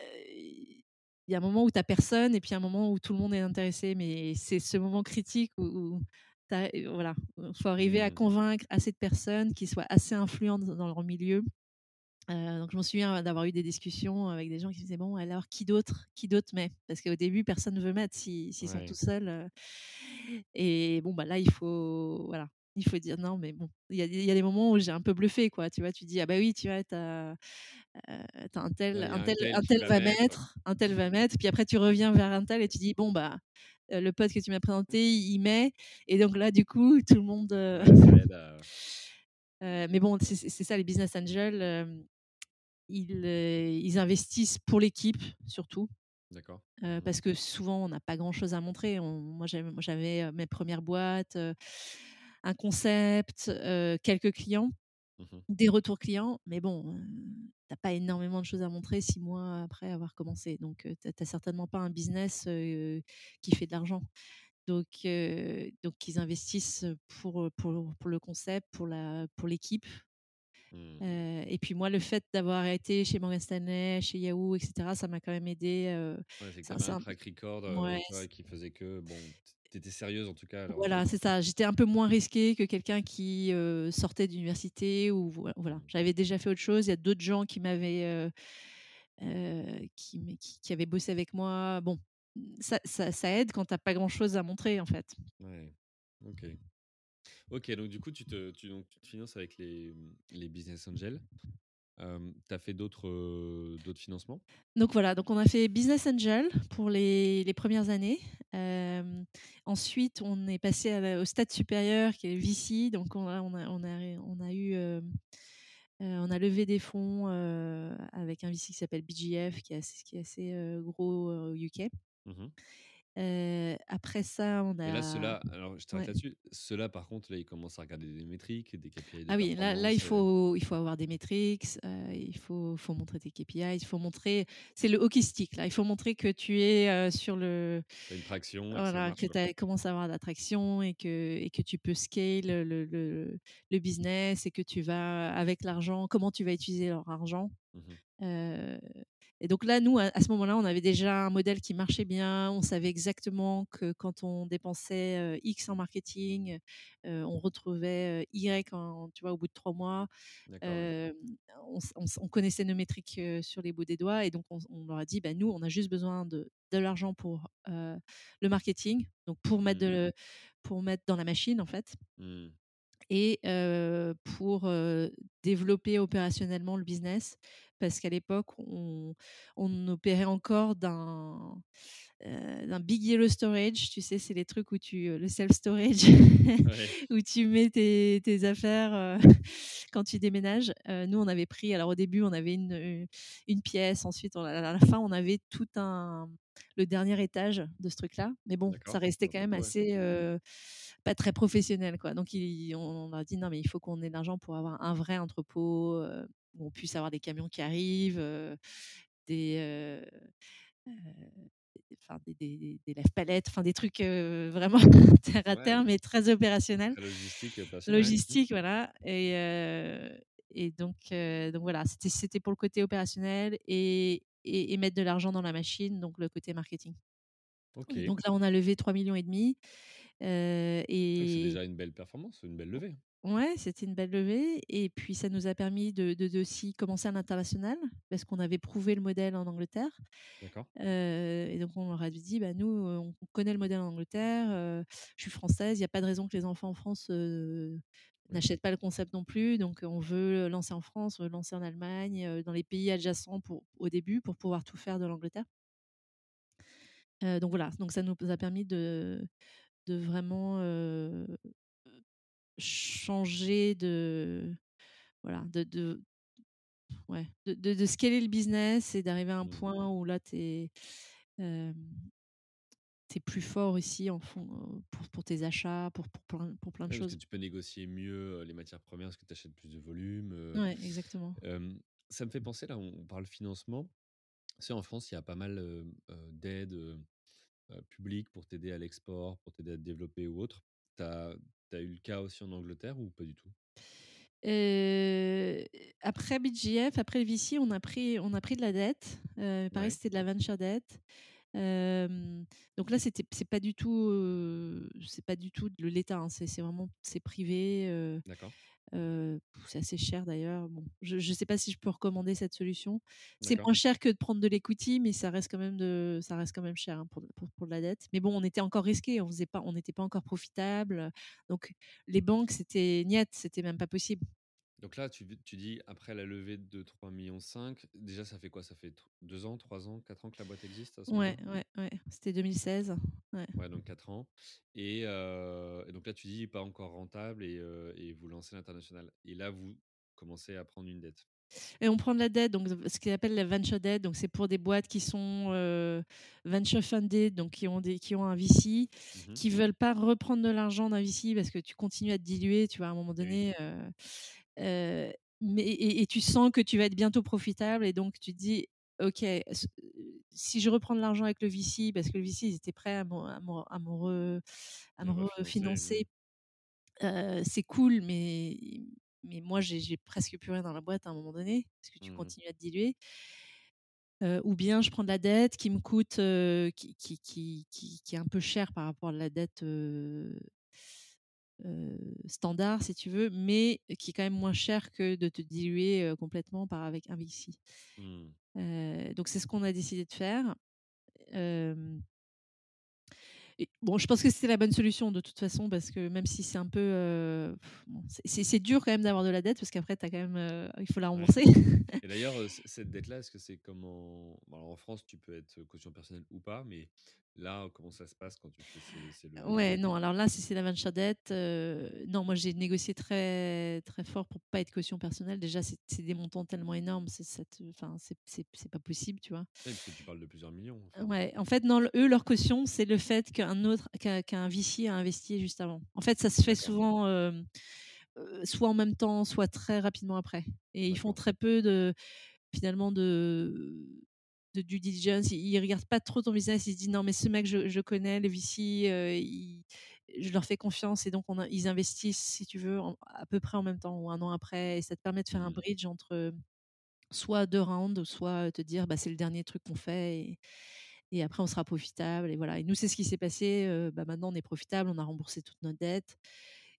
il y a un moment où tu as personne et puis un moment où tout le monde est intéressé, mais c'est ce moment critique où où voilà, faut arriver à Mmh. convaincre assez de personnes qui soient assez influentes dans leur milieu donc je m'en souviens d'avoir eu des discussions avec des gens qui me disaient: «Bon alors qui d'autre qui d'autre met?» parce qu'au début personne ne veut mettre si s'ils sont tout seuls, et bon, bah, là il faut voilà, il faut dire: «Non» mais bon, il y a y a des moments où j'ai un peu bluffé quoi, tu vois? Tu dis: «Ah bah oui, tu vois, tu as, heu, tu as untel Ouais, il y a untel untel qui untel va mettre. mettre, untel va mettre», puis après tu reviens vers untel et tu dis: «Bon bah, heu, le pote que tu m'as présenté, il met» et donc là du coup tout le monde, Ouais, à heu, mais bon, c'est c'est ça les business angels, ils, ils investissent pour l'équipe surtout, D'accord. Mmh mh. parce que souvent on n'a pas grand chose à montrer. On moi j'av moi j'avais, mes 1res boîtes, un concept, quelques clients, Mmh mh. des retours clients, mais bon, heu, tu as pas énormément de choses à montrer 6 mois après avoir commencé, donc heu, tu as tu as certainement pas un business, qui fait de l'argent. Donc donc ils investissent pour, pour pour le concept, pour la pour l'équipe, Mmh. et puis moi le fait d'avoir été chez Morgan Stanley, chez Yahoo et cetera, ça m'a quand même Ouais, c'est un un track record, Qui faisait que bon, étais sérieuse en tout cas. Voilà, c'est ça. J'étais un peu moins risquée que quelqu'un qui, heu, sortait d'université ou voi voilà. J'avais déjà fait autre chose, il y a d'autres gens qui m'avaient, heu, qui mais qui qui avaient bossé avec moi. Bon, ça ça ça aide quand tu as pas grand chose à montrer en fait. Ouais, OK. OK, donc du coup tu te tu donc tu te finances avec les, les business angels. Hem, tu as fait d'autres, d'autres financements? Donc voilà, donc on a fait business angel pour les les 1res années. Ensuite on est passé à au stade supérieur qui est VC, donc on a on a on a ré on a eu, on a levé des fonds, avec un VC qui s'appelle BGF qui est ass qui est assez, gros, au UK. Mmh mh. Après ça, on Et là, a ceux-là alors je t'arrête ouais. là-dessus, ceux-là par contre, là, ils commencent à regarder des métriques, des KPI Ah oui, là là il faut il faut avoir des métriques, il faut faut montrer tes KPI, il faut montrer c'est le hockey stick là, il faut montrer que tu es, sur le as une traction voilà, que tu as commencé à avoir de la traction et que et que tu peux scale le le le business et que tu vas avec l'argent comment tu vas utiliser leur argent. Mmh mh. Et donc là, nous, à ce moment-là, on avait déjà un modèle qui marchait bien. On savait exactement que quand on dépensait, heu, X en marketing, heu, on retrouvait, heu, Y en tu vois, au bout de 3 mois. On connaissait nos métriques, sur les bouts des doigts et donc on leur a dit: «Bah nous, on a juste besoin de de l'argent pour, le marketing, donc pour mettre Mmh. de pour mettre dans la machine en fait» Mmh. Et pour, développer opérationnellement le business. Parce qu'à l'époque, on on opérait encore d'un, big yellow storage, tu sais? C'est les trucs où tu, le self storage [laughs] Ouais. où tu mets tes tes affaires, [laughs] quand tu déménages. Nous, on avait pris alors au début, on avait une, pièce, ensuite on à la fin, on avait tout un le dernier étage de ce truc-là, mais bon, ça restait quand même assez, pas très professionnel quoi. Donc i on a dit: «Non mais il faut qu'on ait de l'argent pour avoir un vrai entrepôt, où on puisse avoir des camions qui arrivent, des, enfin des des des lève-palettes, enfin des trucs, vraiment [laughs] terre à Ouais, terre, mais très opérationnels». logistique. Mmh. Logistique, voilà et et donc donc voilà, c'était c'était pour le côté opérationnel et et et mettre de l'argent dans la machine, donc le côté marketing. Et donc là, on a levé 3,5 millions heu Ah oui, c'est et déjà une belle performance, une belle levée. ouais, c'était une belle levée et puis ça nous a permis de de d'aussi commencer à l'international parce qu'on avait prouvé le modèle en Angleterre. D'accord. Heu et donc on leur avait dit: «Bah nous, on connaît le modèle en Angleterre, heu, je suis française, il y a pas de raison que les enfants en France. N'achètent pas le concept non plus, donc on veut lancer en France, on veut lancer en Allemagne, dans les pays adjacents pour au début, pour pouvoir tout faire de l'Angleterre». Donc voilà, donc ça nous a permis de de vraiment, changer de voilà, de de ouais, de scaler le business et d'arriver à un Mmh. point où là tu es, es plus fort aussi en fond, heu, pour pour tes achats, pour pour plein pour plein de Ouais, parce que choses. tu peux négocier mieux, heu, les matières premières parce que tu achètes plus de volume, heu. Ouais, exactement. Ça me fait penser là, on parle financement. Sais, en France, il y a pas mal, d'aides, publiques pour t'aider à l'export, pour t'aider à te développer ou autre. Tu as eu le cas aussi en Angleterre ou pas du tout? Après BGF, après le VC, on a pris on a pris de la dette, heu, pareil, Ouais. c'était de la venture debt Donc là, c'était c'est pas du tout, c'est pas du tout de l'État, hein, c'est vraiment c'est privé, D'accord. c'est assez cher d'ailleurs. Bon, je je sais pas si je peux recommander cette solution. C'est moins cher que de prendre de l'equity, mais ça reste quand même de ça reste quand même cher, hein, pour pour pour de la dette. Mais bon, on était encore risqués, on faisait pas on n'était pas encore profitable, donc les banques, c'était niet, c'était même pas possible. Donc là, tu tu dis après la levée de 3,5 millions, déjà ça fait quoi? Ça fait tr 2 ans, 3 ans, 4 ans que la boîte existe à ce Ouais, ouais, ouais, c'était 2016, ouais. Ouais, donc 4 ans et donc là, tu dis pas encore rentable et et vous lancez l'international et là, vous commencez à prendre une dette? Et on prend de la dette, donc ce qu'ils appellent la venture debt, donc c'est pour des boîtes qui sont, venture funded, donc qui ont des qui ont un VC, Mmh mh. qui veulent pas reprendre de l'argent d'un VC parce que tu continues à te diluer, tu vois? À un moment oui. donné, mais et et tu sens que tu vas être bientôt profitable et donc tu te dis: «OK, si je reprends de l'argent avec le VC», parce que le VC, ils étaient prêts à me à refinancer, c'est cool, mais mais moi, j'ai presque plus rien dans la boîte à un moment donné, parce que tu Mmh mh. continues à te diluer. Ou bien je prends de la dette qui me coûte, qui qui qui qui est un peu chère par rapport à la dette, standard si tu veux, mais qui est quand même moins chère que de te diluer, complètement par avec un VC. Mmh. Donc c'est ce qu'on a décidé de faire. Et bon, je pense que c'était la bonne solution de toute façon parce que même si c'est un peu, bon, c'est dur quand même d'avoir de la dette parce qu'après as quand même, il faut la Ouais rembourser. et d'ailleurs, cette dette-là, est-ce que c'est comme en en France, tu peux être caution personnelle ou pas, mais là, comment ça se passe quand tu fais ces ces levées? Ouais, non, alors là, si c'est la debt, heu, non, moi j'ai négocié très très fort pour pas être caution personnelle. Déjà, c'est des montants tellement énormes, c'est enfin, c'est pas possible, tu vois? Parce que tu parles de plusieurs millions, enfin. Ouais, en fait, non, eux, leur caution, c'est le fait qu'un autre qu'un VC a investi juste avant. En fait, ça se fait souvent, soit en même temps, soit très rapidement après et ils font très peu de finalement de de due diligence. Ils ils regardent pas trop ton business, ils se disent: «Non, mais ce mec, je je connais, les VC, ils je leur fais confiance» et donc on a ils investissent, si tu veux, en à peu près en même temps ou un an après et ça te permet de faire un Mmh. bridge entre, soit 2 rounds, soit te dire: «Bah, c'est le dernier truc qu'on fait et et après on sera profitable» et voilà et nous, c'est ce qui s'est passé, bah, maintenant on est profitable, on a remboursé toute notre dette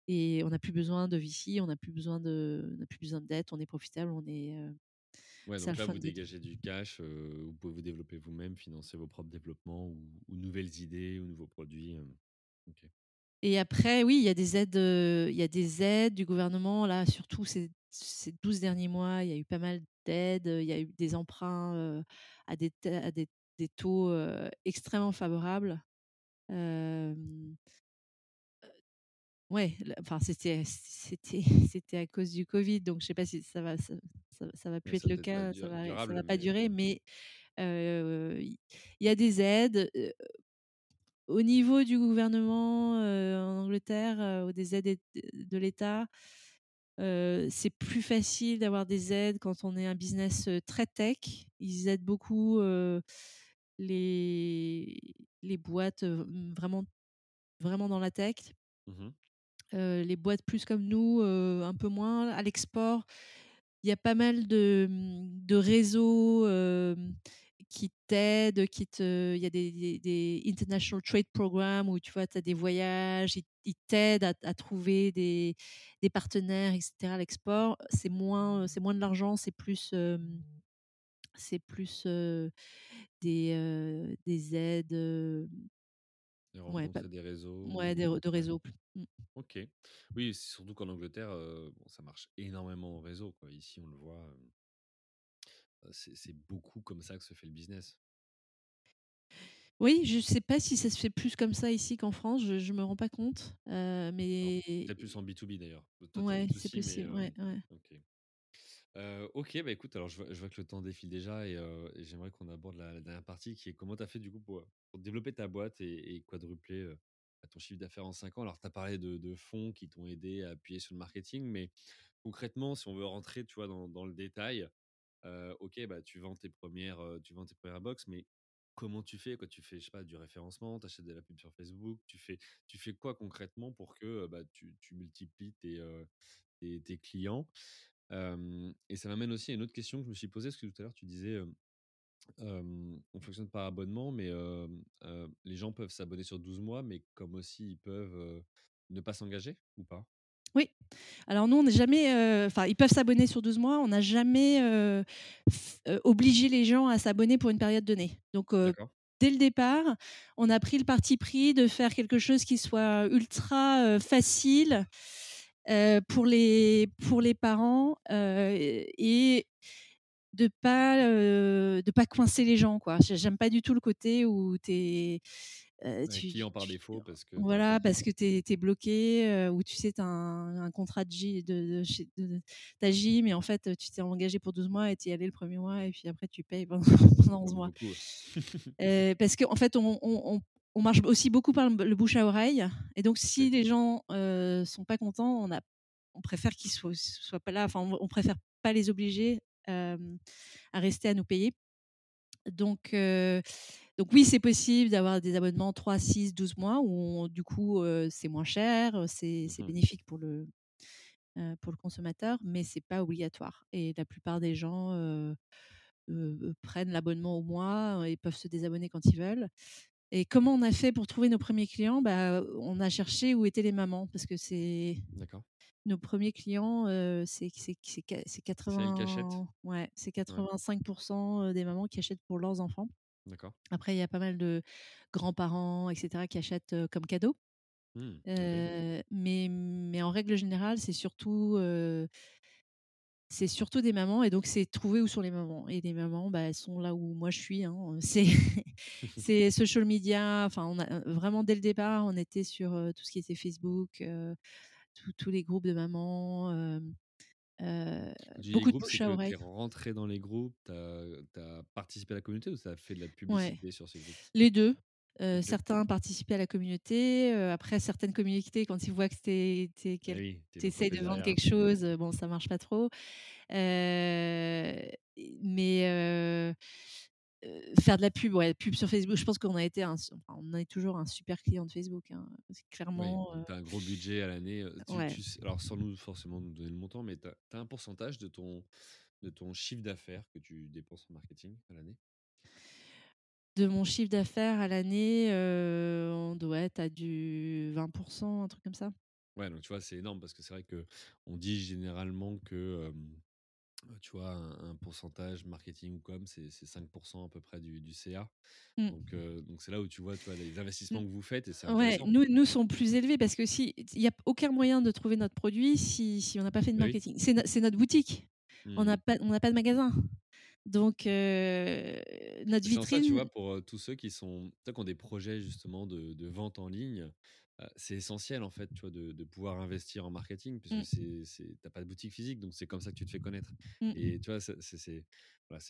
et on n'a plus besoin de VC, on n'a plus besoin de on n'a plus besoin de dette, on est profitable, on est, Ouais, donc là, vous dégagez du cash, heu, vous pouvez vous développer vous-même, financer vos propres développements ou ou nouvelles idées ou nouveaux produits, OK. Et après, oui, il y a des aides, il y a des aides du gouvernement. Là, surtout ces ces 12 derniers mois, il y a eu pas mal d'aides, il y a eu des emprunts, à des t à des des taux, extrêmement favorables. Ouais, enfin, c'était c'était [laughs] c'était à cause du covid, donc je sais pas si ça va ça ça ça va plus être le cas, ça va ça va pas mais durer, mais il y a des aides, Au niveau du gouvernement, en Angleterre, des aides de l'État, c'est plus facile d'avoir des aides quand on est un business, très tech. Ils aident beaucoup, les les boîtes, vraiment vraiment dans la tech. mmh les boîtes plus comme nous, heu, un peu moins. À l'export, il y a pas mal de, mmh, de réseaux, qui t'aident, qui te il y a des des international trade programmes où tu vois, tu as des voyages, ils t'aident à trouver des des partenaires et cetera à l'export. C'est moins, c'est moins de l'argent, c'est plus, c'est plus, des, des aides, pas des réseaux ouais, de ouais, réseaux. Mmh. OK. Oui, c'est surtout qu'en Angleterre, bon, ça marche énormément en réseau, quoi. Ici, on le voit, c'est c'est beaucoup comme ça que se fait le business. Oui, je sais pas si ça se fait plus comme ça ici qu'en France, je je me rends pas compte, Alors, mais peut-être plus en B2B d'ailleurs. Toi, tu es en ouais, c'est B2C, mais possible, ouais, hem, ouais. OK. Heu, OK, bah, écoute, alors je vois que le temps défile déjà et et j'aimerais qu'on aborde la dernière partie qui est comment tu as fait du coup pour, développer ta boîte et quadrupler, heu, bah, ton chiffre d'affaires en 5 ans? Alors tu as parlé de fonds qui t'ont aidé à appuyer sur le marketing, mais concrètement, si on veut rentrer, tu vois, dans le détail, OK, bah, tu vends tes premières res tu vends tes premières box, mais comment tu fais, quoi? Tu fais, du référencement, tu achètes de la pub sur Facebook, tu fais tu fais quoi concrètement pour que, bah, tu multiplies tes clients? Et ça m'amène aussi à une autre question que je me suis posée, parce que tout à l'heure tu disais, on fonctionne par abonnement, mais les gens peuvent s'abonner sur 12 mois, mais comme aussi ils peuvent, ne pas s'engager ou pas? Oui. Alors nous, on n'est jamais, enfin, ils peuvent s'abonner sur 12 mois. On n'a jamais, obligé les gens à s'abonner pour une période donnée. Donc, dès le départ, on a pris le parti pris de faire quelque chose qui soit ultra, facile, heu, pour les pour les parents, heu et de pas, heu, de pas coincer les gens, quoi. J'ai j'aime pas du tout le côté où tu es, heu, Ouais, tu client par tu défaut parce que voilà, parce que tu es bloqué, heu, ou tu sais, tu as un un contrat de de de ta gym et en fait, tu t'es engagé pour 12 mois et tu y es allé le 1er mois et puis après tu payes pendant [laughs] pendant 11 Comme mois. parce qu'en fait, on on on on marche aussi beaucoup par le bouche à oreille et donc si les gens, heu, sont pas contents, on a on préfère qu'ils soient soient pas là, enfin, on on préfère pas les obliger, à rester à nous payer. Donc, donc oui, c'est possible d'avoir des abonnements 3-6-12 mois où on du coup, c'est moins cher, c'est Mmh bénéfique pour le, pour le consommateur, mais c'est pas obligatoire et la plupart des gens, prennent l'abonnement au mois et peuvent se désabonner quand ils veulent et comment on a fait pour trouver nos 1ers clients? Bah, on a cherché où étaient les mamans parce que c'est D'accord. nos 1ers clients, heu, c'est c'est c'est qua c'est C'est elles qui achètent? 80 ouais, c'est Ouais. 85 % heu, des mamans qui achètent pour leurs enfants. D'accord. Après, il y a pas mal de grands-parents et cetera qui achètent, comme cadeau. Mmh. Mais mais en règle générale, c'est surtout, c'est surtout des mamans et donc c'est trouver où sont les mamans et les mamans, bah, elles sont là où moi je suis, hein, [laughs] c'est [laughs] c'est social media, enfin, on a vraiment dès le départ, on était sur, heu, tout ce qui était Facebook, heu, tous les groupes de mamans, beaucoup de groupes, bouche à que tu es oreille. rentré dans les groupes, tu as as participé à la communauté ou tu as fait de la Ouais, publicité sur ces groupes? les 2, OK. certains participaient à la communauté, heu, après certaines communautés, quand ils voient que tu Eh quel oui, tu es tu une essaies de vendre derrière. quelque chose, heu, bon, ça marche pas trop. Mais faire de la pub, ouais, pub sur Facebook, je pense qu'on a été un s enfin, on est toujours un super client de Facebook, hein, Oui, clairement, donc tu as un gros budget à l'année, Ouais. alors sans nous forcément nous donner le montant, mais tu as tu as un pourcentage de ton de ton chiffre d'affaires que tu dépenses en marketing à l'année? De mon chiffre d'affaires à l'année, heu, on doit être à du 20 %, un truc comme ça. Ouais, donc tu vois, c'est énorme parce que c'est vrai qu'on dit généralement que, tu vois, un un pourcentage marketing ou com, c'est c'est 5 % à peu près du du CA. Mmh. Donc donc c'est là où tu vois, tu vois, les investissements que vous faites et Ouais, nous nous sont plus élevés parce que si il y a aucun moyen de trouver notre produit si si on n'a pas fait de oui. marketing. C'est no c'est notre boutique. On Mmh n'a pas on n'a pas de magasin. Donc heu, notre ça, tu vitrine vois, pour, tous ceux qui sont qui ont des projets justement de de vente en ligne, c'est essentiel en fait, tu vois, de de pouvoir investir en marketing puisque Mmh. c'est c'est tu as pas de boutique physique, donc c'est comme ça que tu te fais connaître Mmh. et tu vois, c'est voilà,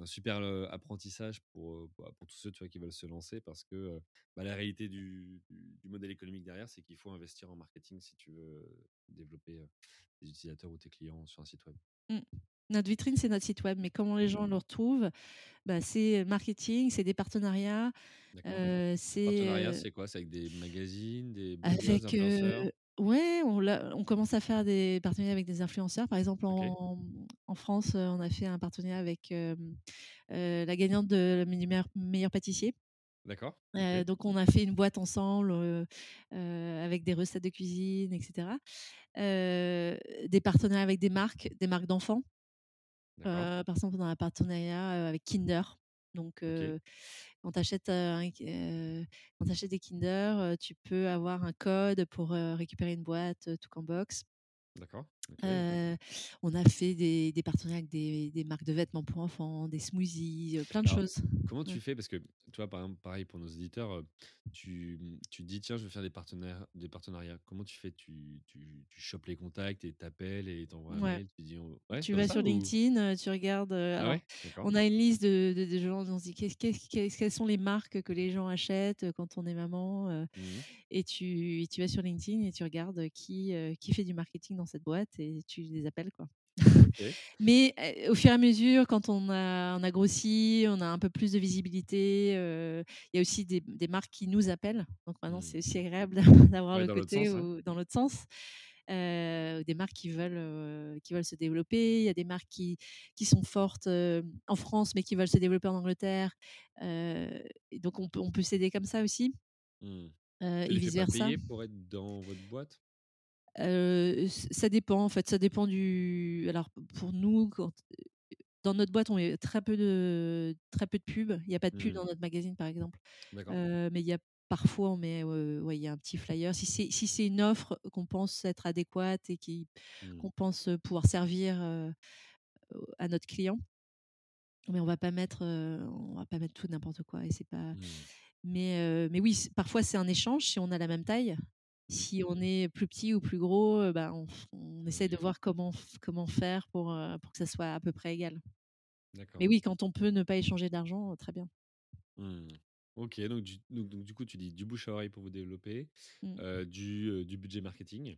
un super, apprentissage pour, bah, pour tous ceux, tu vois, qui veulent se lancer parce que, bah, la réalité du du du modèle économique derrière, c'est qu'il faut investir en marketing si tu veux, développer, tes utilisateurs ou tes clients sur un site web. Mmh. Notre vitrine, c'est notre site web, mais comment les gens Mmh. le retrouvent? Bah, c'est marketing, c'est des partenariats, heu, c'est, Partenariat, c'est quoi? C'est avec des magazines, des Avec, heu influenceurs? ouais, on l'a on commence à faire des partenariats avec des influenceurs. Par exemple, en en France, on a fait un partenariat avec, la gagnante de du meilleur meilleur pâtissier. D'accord, donc on a fait une boîte ensemble, avec des recettes de cuisine et cetera. Heu, des partenariats avec des marques, des marques d'enfants. Heu, par exemple, on a un partenariat, heu, avec Kinder. Donc heu, quand tu achètes, des Kinder, tu peux avoir un code pour, récupérer une boîte, Took en Box. D'accord, on a fait des des partenariats avec des des marques de vêtements pour enfants, des smoothies, plein de Alors, choses. comment Ouais. tu fais? Parce que, tu vois, par exemple, pareil pour nos éditeurs, tu, mmh, tu dis: «Tiens, je veux faire des partenaires des partenariats». Comment tu fais? Tu tu tu chopes les contacts et tu appelles et tu envoies un Ouais. mail, tu dis on ouais, c'est Tu comme vas ça sur ou? LinkedIn, tu regardes, Ah alors on a une liste de de de gens, on se dit: «Qu'est-ce qu'est-ce qu'est quelles sont les marques que les gens achètent, quand on est maman?» Mmh mh. et tu et tu vas sur LinkedIn et tu regardes qui, qui fait du marketing dans cette boîte et tu les appelles, quoi. [laughs] Mais au fur et à mesure, quand on a on a grossi, on a un peu plus de visibilité, il y a aussi des des marques qui nous appellent. Donc maintenant, Mmh. c'est aussi agréable [laughs] d'avoir Ouais, le côté sens, où dans l'autre sens. des marques qui veulent, qui veulent se développer. Il y a des marques qui qui sont fortes, en France, mais qui veulent se développer en Angleterre, et donc on peut on peut s'aider comme ça aussi, Mmh. et vice versa. pour être dans votre boîte? Ça dépend en fait, ça dépend du alors pour nous quand dans notre boîte, on met très peu de très peu de pub. Il y a pas de pub Mmh. dans notre magazine, par exemple, mais il y a parfois on met, ouais, il y a un petit flyer. Si c'est si c'est une offre qu'on pense être adéquate et qui Mmh. qu'on pense, pouvoir servir, à notre client mais on va pas mettre, on va pas mettre tout n'importe quoi et c'est pas Mmh. mais mais oui, parfois c'est un échange si on a la même taille. Si on est plus petit ou plus gros, bah, on on essaie de voir comment comment faire pour, heu, pour que ça soit à peu près égal. Mais oui, quand on peut ne pas échanger d'argent, très bien. Mmh. OK, donc du donc donc du coup, tu dis du bouche à oreille pour vous développer, Mmh. du, budget marketing.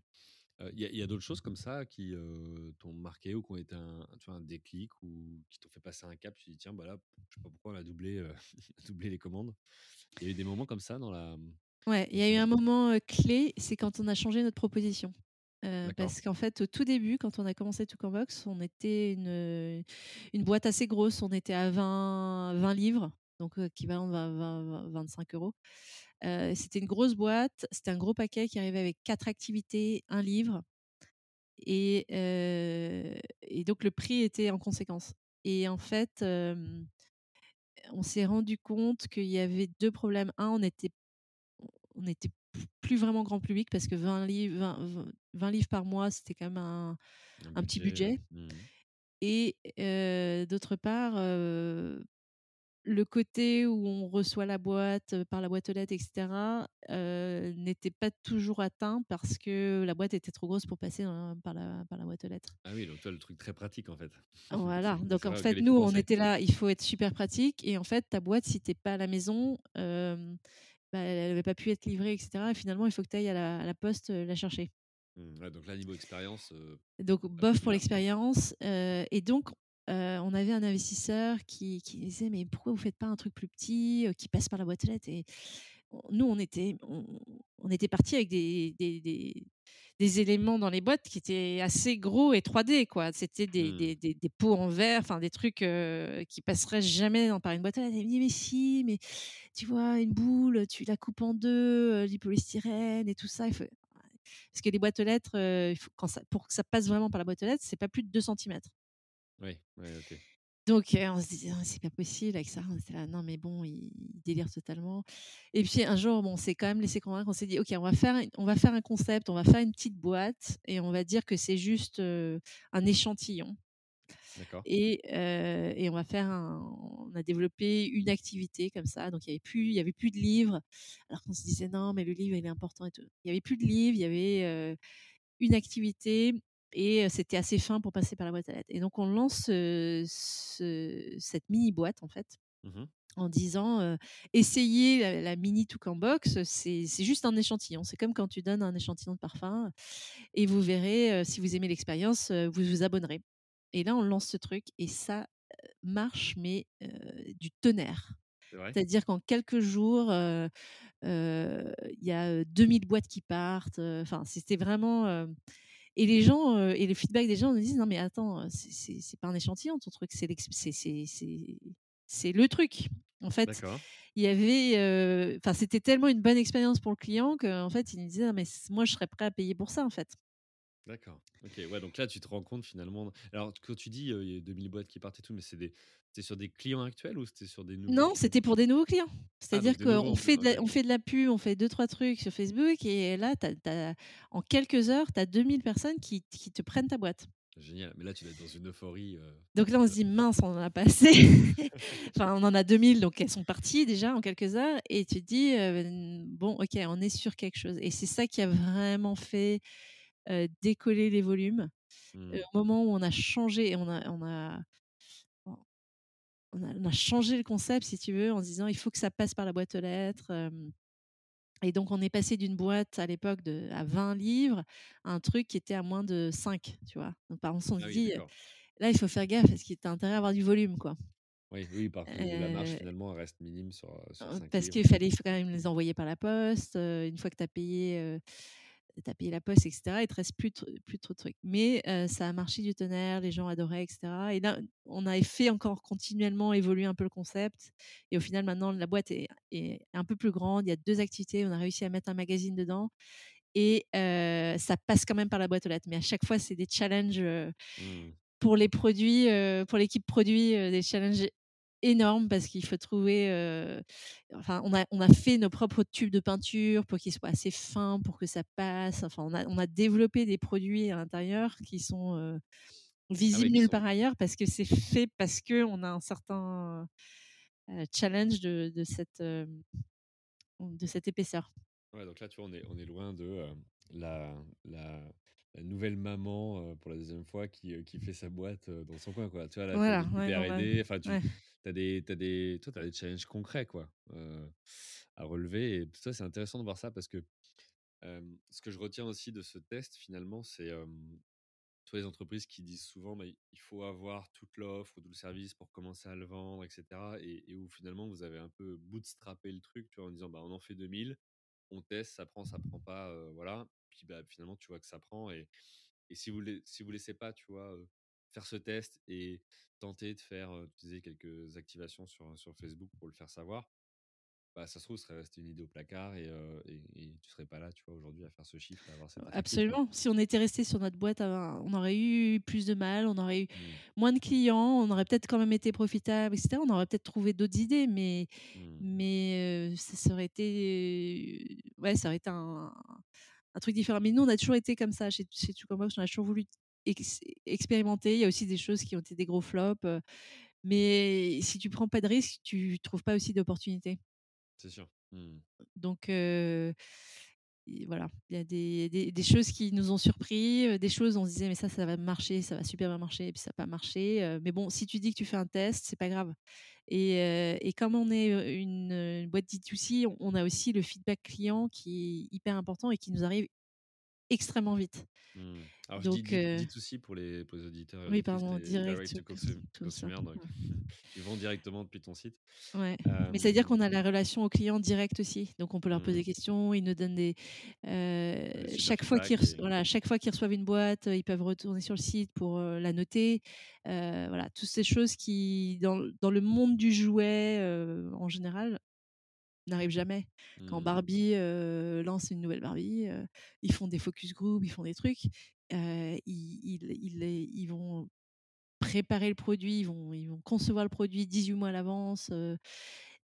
Il y a d'autres choses comme ça qui, t'ont marqué ou qui ont été un tu vois, un déclic ou qui t'ont fait passer un cap? Tu dis: «Tiens, bah, là, je sais pas pourquoi on a doublé, [laughs] doublé les commandes». Il y a eu des moments comme ça dans la, mmh, Ouais, il y a eu ton un moment, clé, c'est quand on a changé notre proposition. Parce qu'en fait, au tout début, quand on a commencé Toutcombox, on était une, boîte assez grosse. On était à 20-20 livres, donc équivalent de 20-20-20-25 €. Heu, c'était une grosse boîte, c'était un gros paquet qui arrivait avec 4 activités, 1 livre et donc le prix était en conséquence et en fait, on s'est rendu compte qu'il y avait 2 problèmes. 1, on était on était p plus vraiment grand public parce que 20 livres, 20- 20 livres par mois, c'était quand même un Un un petit budget, mmh mh. et d'autre part, le côté où on reçoit la boîte, par la boîte aux lettres et cetera, heu, n'était pas toujours atteint parce que la boîte était trop grosse pour passer dans par la par la boîte aux lettres. Ah oui, donc toi, le truc très pratique, en fait. [laughs] Voilà, C'est donc en fait, nous, on était là, il faut être super pratique et en fait, ta boîte, si tu es pas à la maison, bah, elle avait pas pu être livrée et cetera et finalement, il faut que tu ailles à la à la poste, la chercher. Mmh, ouais, donc là, niveau expérience, Donc bof pour l'expérience, et donc on avait un investisseur qui qui disait: «Mais pourquoi vous faites pas un truc plus petit, qui passe par la boîte aux lettres?» et nous, on était on on était partis avec des des des des éléments dans les boîtes qui étaient assez gros et 3D, quoi. C'était des Mmh. des pots en verre, enfin des trucs, heu, qui passeraient jamais dans par une boîte. Il me dit: «Mais si, mais tu vois, une boule, tu la coupes en 2, heu, du polystyrène et tout ça, il faut» parce que les boîtes aux lettres, heu, il faut quand ça pour que ça passe vraiment par la boîte aux lettres, c'est pas plus de 2 centimètres. Oui, ouais, OK. Donc heu, on se disait: «Ah c'est pas possible avec ça». On était là: «Non mais bon, il il délire totalement» et puis un jour, bon, on s'est quand même laissé convaincre. On s'est dit: «OK, on va faire un on va faire un concept, on va faire une petite boîte et on va dire que c'est juste, un échantillon» D'accord. et et on va faire un on a développé une activité comme ça, donc il y avait plus il y avait plus de livres, alors qu'on se disait: «Non, mais le livre, il est important et tout». Il y avait plus de livres, il y avait, une activité et c'était assez fin pour passer par la boîte aux lettres et donc on lance, ce cette mini boîte, en fait, Mmh mh. en disant, «Essayez la la mini Toucanbox, c'est c'est juste un échantillon. C'est comme quand tu donnes un échantillon de parfum et vous verrez, si vous aimez l'expérience, vous vous abonnerez» et là, on lance ce truc et ça, marche mais du tonnerre. C'est-à-dire qu'en quelques jours, il y a, heu, 2 000 boîtes qui partent, enfin, c'était vraiment, et les gens, heu et le feedback des gens nous disent: «Non mais attends, heu, c'est pas un échantillon ton truc, c'est le truc». En fait, il y avait, heu enfin, c'était tellement une bonne expérience pour le client qu'en fait, il nous disait: «Non mais moi, je serais prêt à payer pour ça, en fait». D'accord. OK, ouais, donc là, tu te rends compte finalement alors quand tu dis, il y a 2 000 boîtes qui partent et tout, mais c'est des c'est sur des clients actuels ou c'était sur des nouveaux Non, c'était pour des nouveaux clients. Ah C'est-à-dire qu'on fait de la on fait de la pub, on fait 2-3 trucs sur Facebook et là, as as en quelques heures, tu as 2 000 personnes qui qui te prennent ta boîte. Génial, mais là, tu dois être dans une euphorie, Donc là, on se dit. «Mince, on en a pas assez». [laughs] Enfin, on en a 2 000 donc elles sont parties déjà en quelques heures et tu te dis, heu: «N bon, OK, on est sur quelque chose» et c'est ça qui a vraiment fait, décoller les volumes. Mmh. au moment où on a changé et on a on a on a on a changé le concept, si tu veux, en se disant: «Il faut que ça passe par la boîte aux lettres», et donc on est passé d'une boîte à l'époque de à 20 livres à un truc qui était à moins de 5, tu vois? Donc par contre, on se Ah dit. «Là, il faut faire gaffe parce tu as intérêt à avoir du volume, quoi». Oui, oui, parce que la marge finalement elle reste minime sur, sur Heu, 5 parce qu'il fallait il faut quand même les envoyer par la poste, une fois que tu as payé, heu tu as payé la poste et cetera, il te reste plus plus trop de trucs. Mais ça a marché du tonnerre, les gens adoraient et cetera et là, on avait fait encore continuellement évoluer un peu le concept et au final, maintenant, la boîte est est un peu plus grande. Il y a 2 activités, on a réussi à mettre un magazine dedans et ça passe quand même par la boîte aux lettres. Mais à chaque fois, c'est des challenges, Mmh. pour les produits, pour l'équipe produit, des challenges énormes parce qu'il faut trouver, heu, enfin, on a on a fait nos propres tubes de peinture pour qu'ils soient assez fins pour que ça passe. Enfin, on a on a développé des produits à l'intérieur qui sont, heu, Ah visibles qui nulle sont part ailleurs parce que c'est fait parce qu'on a un certain, heu, challenge de de cette, de cette épaisseur. Ouais, donc là, tu vois, on est on est loin de, la la la nouvelle maman, pour la deuxième fois qui, qui fait sa boîte, dans son coin, quoi. Tu vois, as Voilà, ouais, enfin, tu ouais. As des as des toi, as des challenges concrets, quoi, à relever et ça, c'est intéressant de voir ça parce que, ce que je retiens aussi de ce test, finalement, c'est, vois, les entreprises qui disent souvent: «Mais il faut avoir toute l'offre ou tout le service pour commencer à le vendre» et cetera et où finalement, vous avez un peu bootstrappé le truc, tu vois, en disant: «Bah, on en fait 2 000, on teste, ça prend, ça prend pas, voilà». Puis, bah, finalement, tu vois que ça prend et et si vous lai si vous laissez pas, tu vois, faire ce test et tenter de faire, heu, tu disais quelques activations sur, sur Facebook pour le faire savoir, bah, ça se trouve, serait resté une idée au placard et heu et et tu serais pas là, tu vois, aujourd'hui à faire ce chiffre à avoir. Absolument. Si on était resté sur notre boîte, on aurait eu plus de mal, on aurait eu Mmh. moins de clients, on aurait peut-être quand même été profitable et cetera. On aurait peut-être trouvé d'autres idées, mais Mmh. mais ça aurait été, ouais, ça aurait été un un truc différent. Mais nous, on a toujours été comme ça chez chez Tucomox, on a toujours voulu ex expérimenter. Il y a aussi des choses qui ont été des gros flops, mais si tu prends pas de risques, tu trouves pas aussi d'opportunités. C'est sûr. Mmh. Donc voilà, il y a des des des choses qui nous ont surpris, des choses on se disait: «Mais ça, ça va marcher, ça va super bien marcher» et puis ça a pas marché, mais bon, si tu dis que tu fais un test, c'est pas grave et et comme on est, une, boîte D2C, on on a aussi le feedback client qui est hyper important et qui nous arrive extrêmement vite. Mmh. Alors je dis Donc heu D2C pour les pour les auditeurs oui, pardon, direct consumer, donc [laughs] ils vont directement depuis ton site. Ouais, mais ça veut dire Hem, qu'on a la relation au client direct aussi. Donc on peut leur poser des mmh, questions, ils nous donnent des chaque fois qu'ils et voilà, chaque fois qu'ils reçoivent une boîte, ils peuvent retourner sur le site pour, la noter. Voilà, toutes ces choses qui dans dans le monde du jouet, en général, n'arrivent jamais. Quand mmh, Barbie, lance une nouvelle Barbie, ils font des focus group, ils font des trucs, ils ils ils vont préparer le produit, ils vont ils vont concevoir le produit 18 mois à l'avance,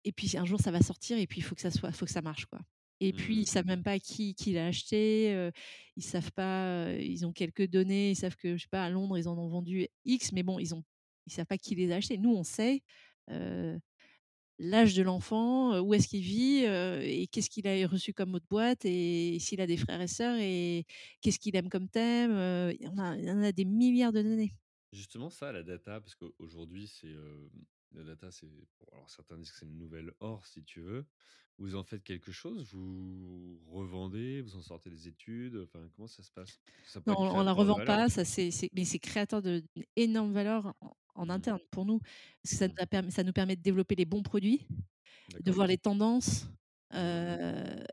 et puis un jour ça va sortir et puis il faut que ça soit faut que ça marche, quoi. Et puis ils mmh, savent même pas qui qui l'a acheté, ils savent pas, ils ont quelques données, ils savent que, je sais pas, à Londres, ils en ont vendu X, mais bon, ils ont ils savent pas qui les a achetés. Nous, on sait, l'âge de l'enfant, heu, où est-ce qu'il vit, heu et qu'est-ce qu'il a reçu comme mot de boîte et s'il a des frères et sœurs et qu'est-ce qu'il aime comme thème, a il y en a des milliards de données. Justement ça, la data, parce qu'aujourd'hui c'est, la data c'est alors certains disent que c'est une nouvelle or si tu veux. Vous en faites quelque chose? Vous revendez? Vous en sortez des études? Enfin, comment ça se passe? Ça Non, on on la revend pas, ça c'est mais c'est créateur d'une énorme valeur en Mmh. interne pour nous. Parce que ça nous Mmh. permis ça nous permet de développer les bons produits, de voir les tendances, Mmh. heu,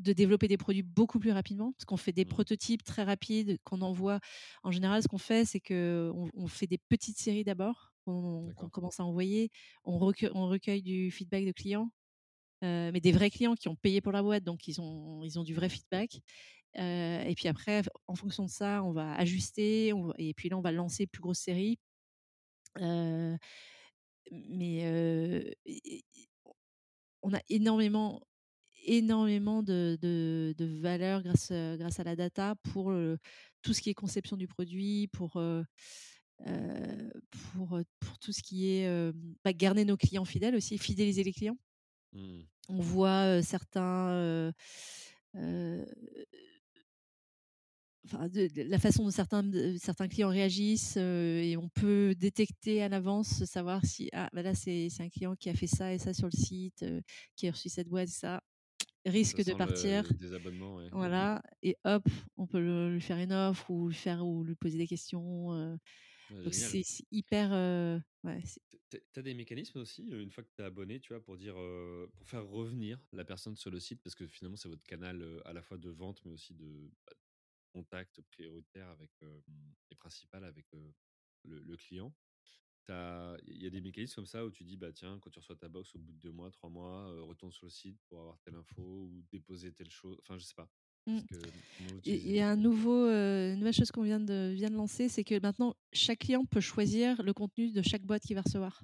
de développer des produits beaucoup plus rapidement. Parce qu'on fait des prototypes très rapides qu'on envoie. En général, ce qu'on fait, c'est qu'on on fait des petites séries d'abord, qu'on commence à envoyer. On recueille on recueille du feedback de clients, heu, mais des vrais clients qui ont payé pour la boîte, donc ils ont ils ont du vrai feedback. Heu et puis après, en fonction de ça, on va ajuster, on va et puis là, on va lancer plus grosse série. Heu, mais heu, et et on a énormément énormément de de de valeur grâce, heu, grâce à la data pour, heu, tout ce qui est conception du produit, pour, heu heu, pour, heu, pour tout ce qui est, hem, bah, garder nos clients fidèles aussi, fidéliser les clients. Mmh. On voit, heu, certains, heu heu Enfin, de de la façon dont certains de certains clients réagissent, heu et on peut détecter à l'avance, savoir si: «Ah, bah, là, c'est c'est un client qui a fait ça et ça sur le site, heu, qui a reçu cette boîte, ça Ça risque de partir». le désabonnement, ouais. Voilà et hop, on peut le lui faire une offre ou lui faire ou lui poser des questions, Ouais, Donc c'est hyper, ouais, Tu as des mécanismes aussi, une fois que tu es abonné, tu vois, pour dire, pour faire revenir la personne sur le site? Parce que finalement, c'est votre canal, à la fois de vente, mais aussi de, bah, contact prioritaire avec, et principal avec, le le client. Il y a des mécanismes comme ça où tu dis: «Bah, tiens, quand tu reçois ta box au bout de 2 mois, 3 mois, retourne sur le site pour avoir telle info ou déposer telle chose», enfin, je sais pas. Mmh. Il y a un nouveau, une nouvelle chose qu'on vient de vient de lancer, c'est que maintenant chaque client peut choisir le contenu de chaque boîte qu'il va recevoir.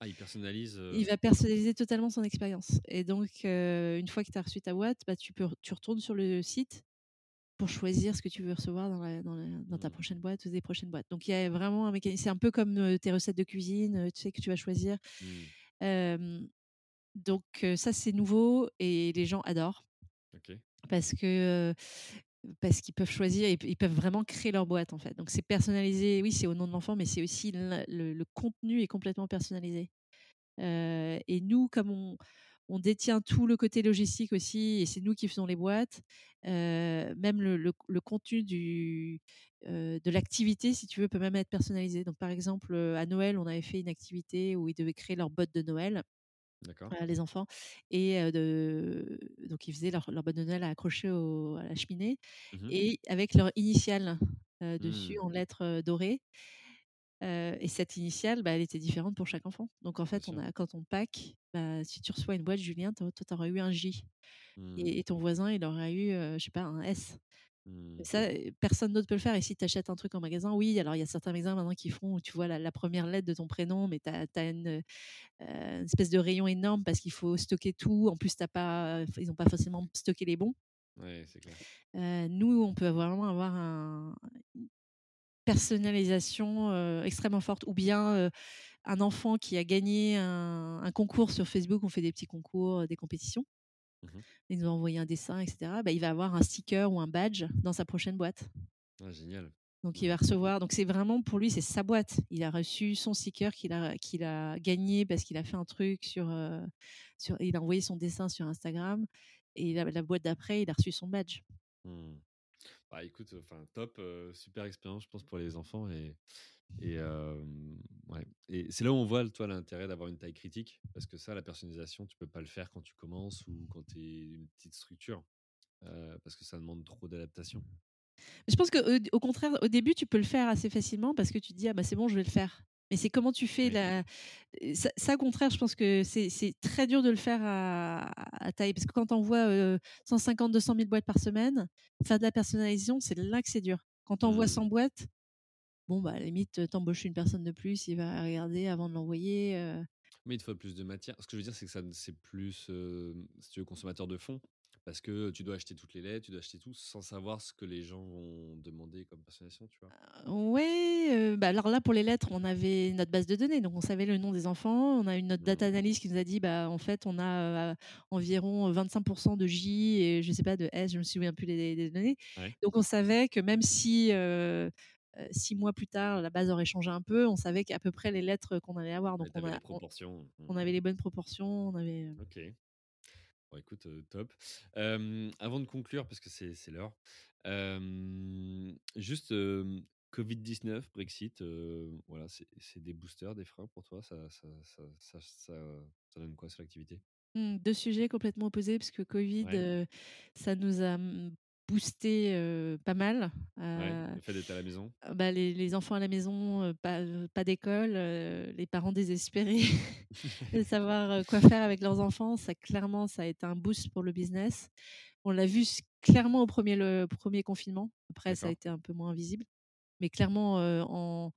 Ah, il personnalise, Il va personnaliser totalement son expérience et donc une fois que tu as reçu ta boîte, bah, tu peux tu retournes sur le site pour choisir ce que tu veux recevoir dans la dans la dans ta mmh, prochaine boîte ou des prochaines boîtes. Donc il y a vraiment un mécanisme c'est un peu comme, tes recettes de cuisine, tu sais, que tu vas choisir. mmh, donc ça, c'est nouveau et les gens adorent parce que, parce qu'ils peuvent choisir et ils peuvent vraiment créer leur boîte, en fait. Donc c'est personnalisé, oui, c'est au nom de l'enfant, mais c'est aussi le le contenu est complètement personnalisé. Et nous, comme on on détient tout le côté logistique aussi et c'est nous qui faisons les boîtes, heu, même le le le contenu du, heu, de l'activité, si tu veux, peut même être personnalisé. Donc par exemple, heu, à Noël, on avait fait une activité où ils devaient créer leur botte de Noël, les enfants et de donc ils faisaient leur leur botte de Noël à accrocher au à la cheminée Mmh et avec leur initiale, dessus Mmh, en lettres, dorées Et cette initiale, bah, elle était différente pour chaque enfant. Donc en fait, on sûr. a quand on pack, bah, si tu reçois une boîte Julien, toi, tu auras eu un J Mmh, et et ton voisin, il aura eu, heu, je sais pas, un S. Mmh, ça, personne d'autre peut le faire et si tu achètes un truc en magasin, oui, alors il y a certains magasins maintenant qui font où tu vois la la 1 lettre de ton prénom, mais tu as une, heu, une espèce de rayon énorme parce qu'il faut stocker tout. En plus, tu pas, ils ont pas forcément stocké les bons. ouais, c'est clair. Nous, on peut vraiment avoir un personnalisation, heu, extrêmement forte ou bien, heu, un enfant qui a gagné un un concours sur Facebook, on fait des petits concours, heu, des compétitions. Mmh Il nous a envoyé un dessin et cetera, bah, il va avoir un sticker ou un badge dans sa prochaine boîte. Ah génial. Donc il va Mmh, recevoir donc c'est vraiment pour lui, c'est sa boîte. Il a reçu son sticker qu'il a qu'il a gagné parce qu'il a fait un truc sur, sur il a envoyé son dessin sur Instagram et la la boîte d'après, il a reçu son badge. mmh. Bah, écoute, enfin top, heu, super expérience, je pense, pour les enfants et et ouais et c'est là où on voit, toi, l'intérêt d'avoir une taille critique parce que ça, la personnalisation, tu peux pas le faire quand tu commences ou quand tu es une petite structure, parce que ça demande trop d'adaptation. Je pense qu'au au contraire, au début, tu peux le faire assez facilement parce que tu te dis: «Ah bah, c'est bon, je vais le faire». Mais c'est comment tu fais la ça ça au contraire, je pense que c'est très dur de le faire à à taille parce que quand tu envoies, heu, 150-200 000 boîtes par semaine, faire de la personnalisation, c'est là que c'est dur. Quand tu envoies Mmh. 100 boîtes, bon, bah, à la limite, tu embauches une personne de plus, il va regarder avant de l'envoyer, Mais il te faut plus de matière. Ce que je veux dire, c'est que ça c'est plus, si tu veux, consommateur de fond parce que tu dois acheter toutes les lettres, tu dois acheter tout sans savoir ce que les gens vont demander comme personnalisation, tu vois? Ouais, heu, bah, alors là, pour les lettres, on avait notre base de données, donc on savait le nom des enfants. On a eu notre data Mmh. analyst qui nous a dit: «Bah, en fait, on a, environ 25% de J et je sais pas, de S», je me souviens plus des des données. Ouais. Donc on savait que même si, 6 mois plus tard, la base aurait changé un peu, on savait qu'à peu près les lettres qu'on allait avoir. Donc on a Mmh. avait les bonnes proportions, on avait, OK. Bon écoute, top. Avant de conclure, parce que c'est c'est l'heure, juste, hem, Covid-19, Brexit, voilà, c'est c'est des boosters, des freins pour toi? Ça ça ça ça ça ça donne quoi sur l'activité? mmh, 2 sujets complètement opposés parce que Covid, Ouais, ça nous a, mmh, boosté, pas mal. ouais, le fait d'être à la maison? Bah, les les enfants à la maison, pas, d'école, les parents désespérés [laughs] de [laughs] savoir, quoi faire avec leurs enfants. Ça clairement, ça a été un boost pour le business. On l'a vu clairement au premier le premier confinement. Après ça a été un peu moins visible, mais clairement, en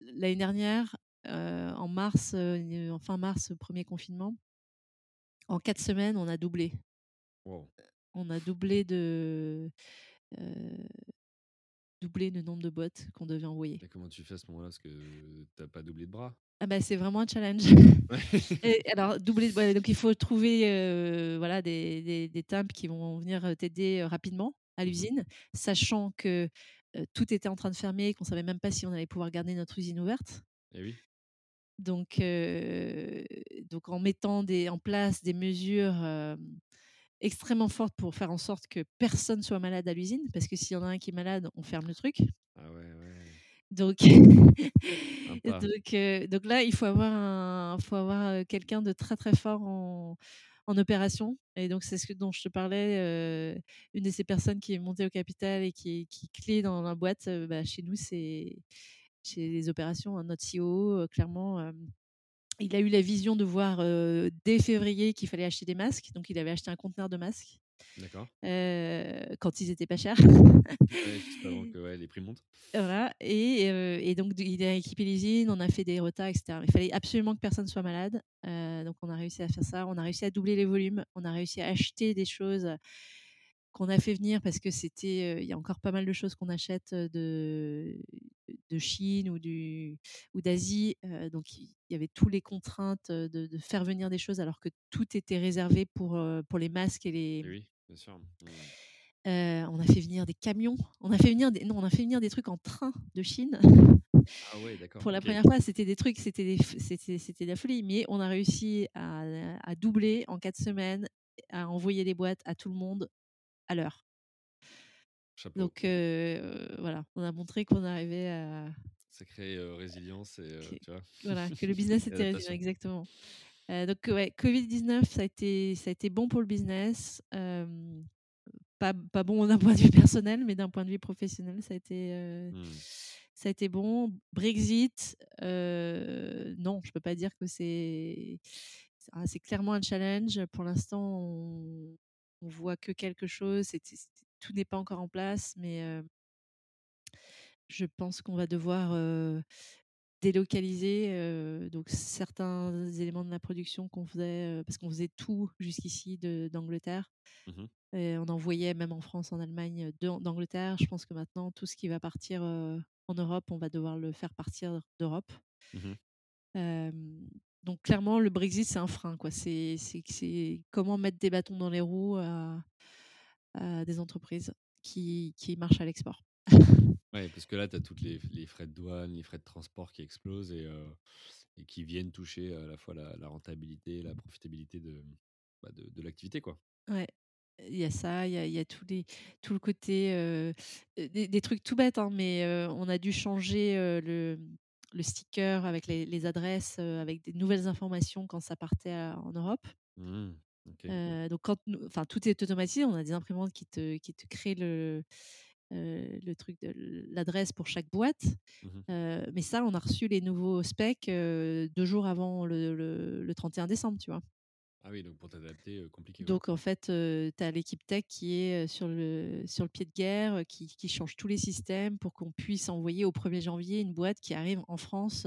l'année dernière, en mars, en fin mars, premier confinement, en 4 semaines, on a doublé. Wow On a doublé de, doublé le nombre de boîtes qu'on devait envoyer. et comment tu fais à ce moment-là? Parce que tu as pas doublé de bras? Ah bah, c'est vraiment un challenge. Et alors doubler ouais, donc il faut trouver, voilà des des des temps qui vont venir, t'aider, rapidement à Mmh l'usine, sachant que, tout était en train de fermer et qu'on savait même pas si on allait pouvoir garder notre usine ouverte. et oui. Donc donc en mettant des en place des mesures, extrêmement fortes pour faire en sorte que personne soit malade à l'usine, parce que s'il y en a un qui est malade, on ferme le truc. Ah ouais, ouais. Donc [laughs] [laughs] donc heu, donc là, il faut avoir un faut avoir, quelqu'un de très, très fort en en opération et donc c'est ce dont je te parlais, une de ces personnes qui est montée au capital et qui est qui est clé dans la boîte, bah, chez nous, c'est chez les opérations, hein, notre CEO, clairement, il a eu la vision de voir, dès février qu'il fallait acheter des masques, donc il avait acheté un conteneur de masques, D'accord. quand ils étaient pas chers. Ouais, juste avant [laughs] que, ouais, les prix montent. Voilà et et donc il a équipé l'usine, on a fait des retas et cetera. Il fallait absolument que personne soit malade, donc on a réussi à faire ça. On a réussi à doubler les volumes, on a réussi à acheter des choses qu'on a fait venir parce que c'était, il y a encore pas mal de choses qu'on achète, de de Chine ou du ou d'Asie, donc il y avait tous les contraintes, de de faire venir des choses alors que tout était réservé pour, pour les masques et les Et oui, bien sûr. Mmh. Heu, on a fait venir des camions, on a fait venir des non, on a fait venir des trucs en train de Chine. Ah ouais, [laughs] d'accord, Pour la première fois, c'était des trucs, c'était des c'était c'était de la folie, mais on a réussi à à doubler en 4 semaines, à envoyer les boîtes à tout le monde à l'heure. Donc voilà, on a montré qu'on arrivait à Sacrée, heu, résilience et que heu, tu vois? voilà, que le [laughs] business était résilient, exactement. Donc ouais, Covid-19, ça a été ça a été bon pour le business, pas pas bon d'un point de vue personnel, mais d'un point de vue professionnel, ça a été, Mmh. ça a été bon. Brexit, non, je peux pas dire que c'est ah, c'est clairement un challenge. Pour l'instant, on on voit que quelque chose, tout n'est pas encore en place, mais je pense qu'on va devoir, délocaliser, donc certains éléments de la production qu'on faisait, parce qu'on faisait tout jusqu'ici d'Angleterre Mmh et on envoyait même en France, en Allemagne, d'Angleterre. Je pense que maintenant tout ce qui va partir, en Europe, on va devoir le faire partir d'Europe. Mmh donc clairement le Brexit, c'est un frein, quoi. C'est c'est que c'est comment mettre des bâtons dans les roues à à des entreprises qui qui marchent à l'export. [laughs] Ouais, parce que là, tu as toutes les les frais de douane, les frais de transport qui explosent et et qui viennent toucher à la fois la la rentabilité, la profitabilité de, bah, de de l'activité, quoi. Ouais, il y a ça, il y a il y a tous les tout le côté, heu, des des trucs tout bêtes, hein, mais heu, on a dû changer, le le sticker avec les les adresses, avec des nouvelles informations quand ça partait à en Europe. Mmh. Donc quand enfin tout est automatisé, on a des imprimantes qui te qui te créent le, le truc de l'adresse pour chaque boîte. Mmh mais ça, on a reçu les nouveaux specs, heu, 2 jours avant le le le 31 décembre, tu vois? Ah oui, donc pour t'adapter, compliqué, ouais. Donc en fait, tu as l'équipe tech qui est, sur le sur le pied de guerre, qui qui change tous les systèmes pour qu'on puisse envoyer au 1er janvier une boîte qui arrive en France,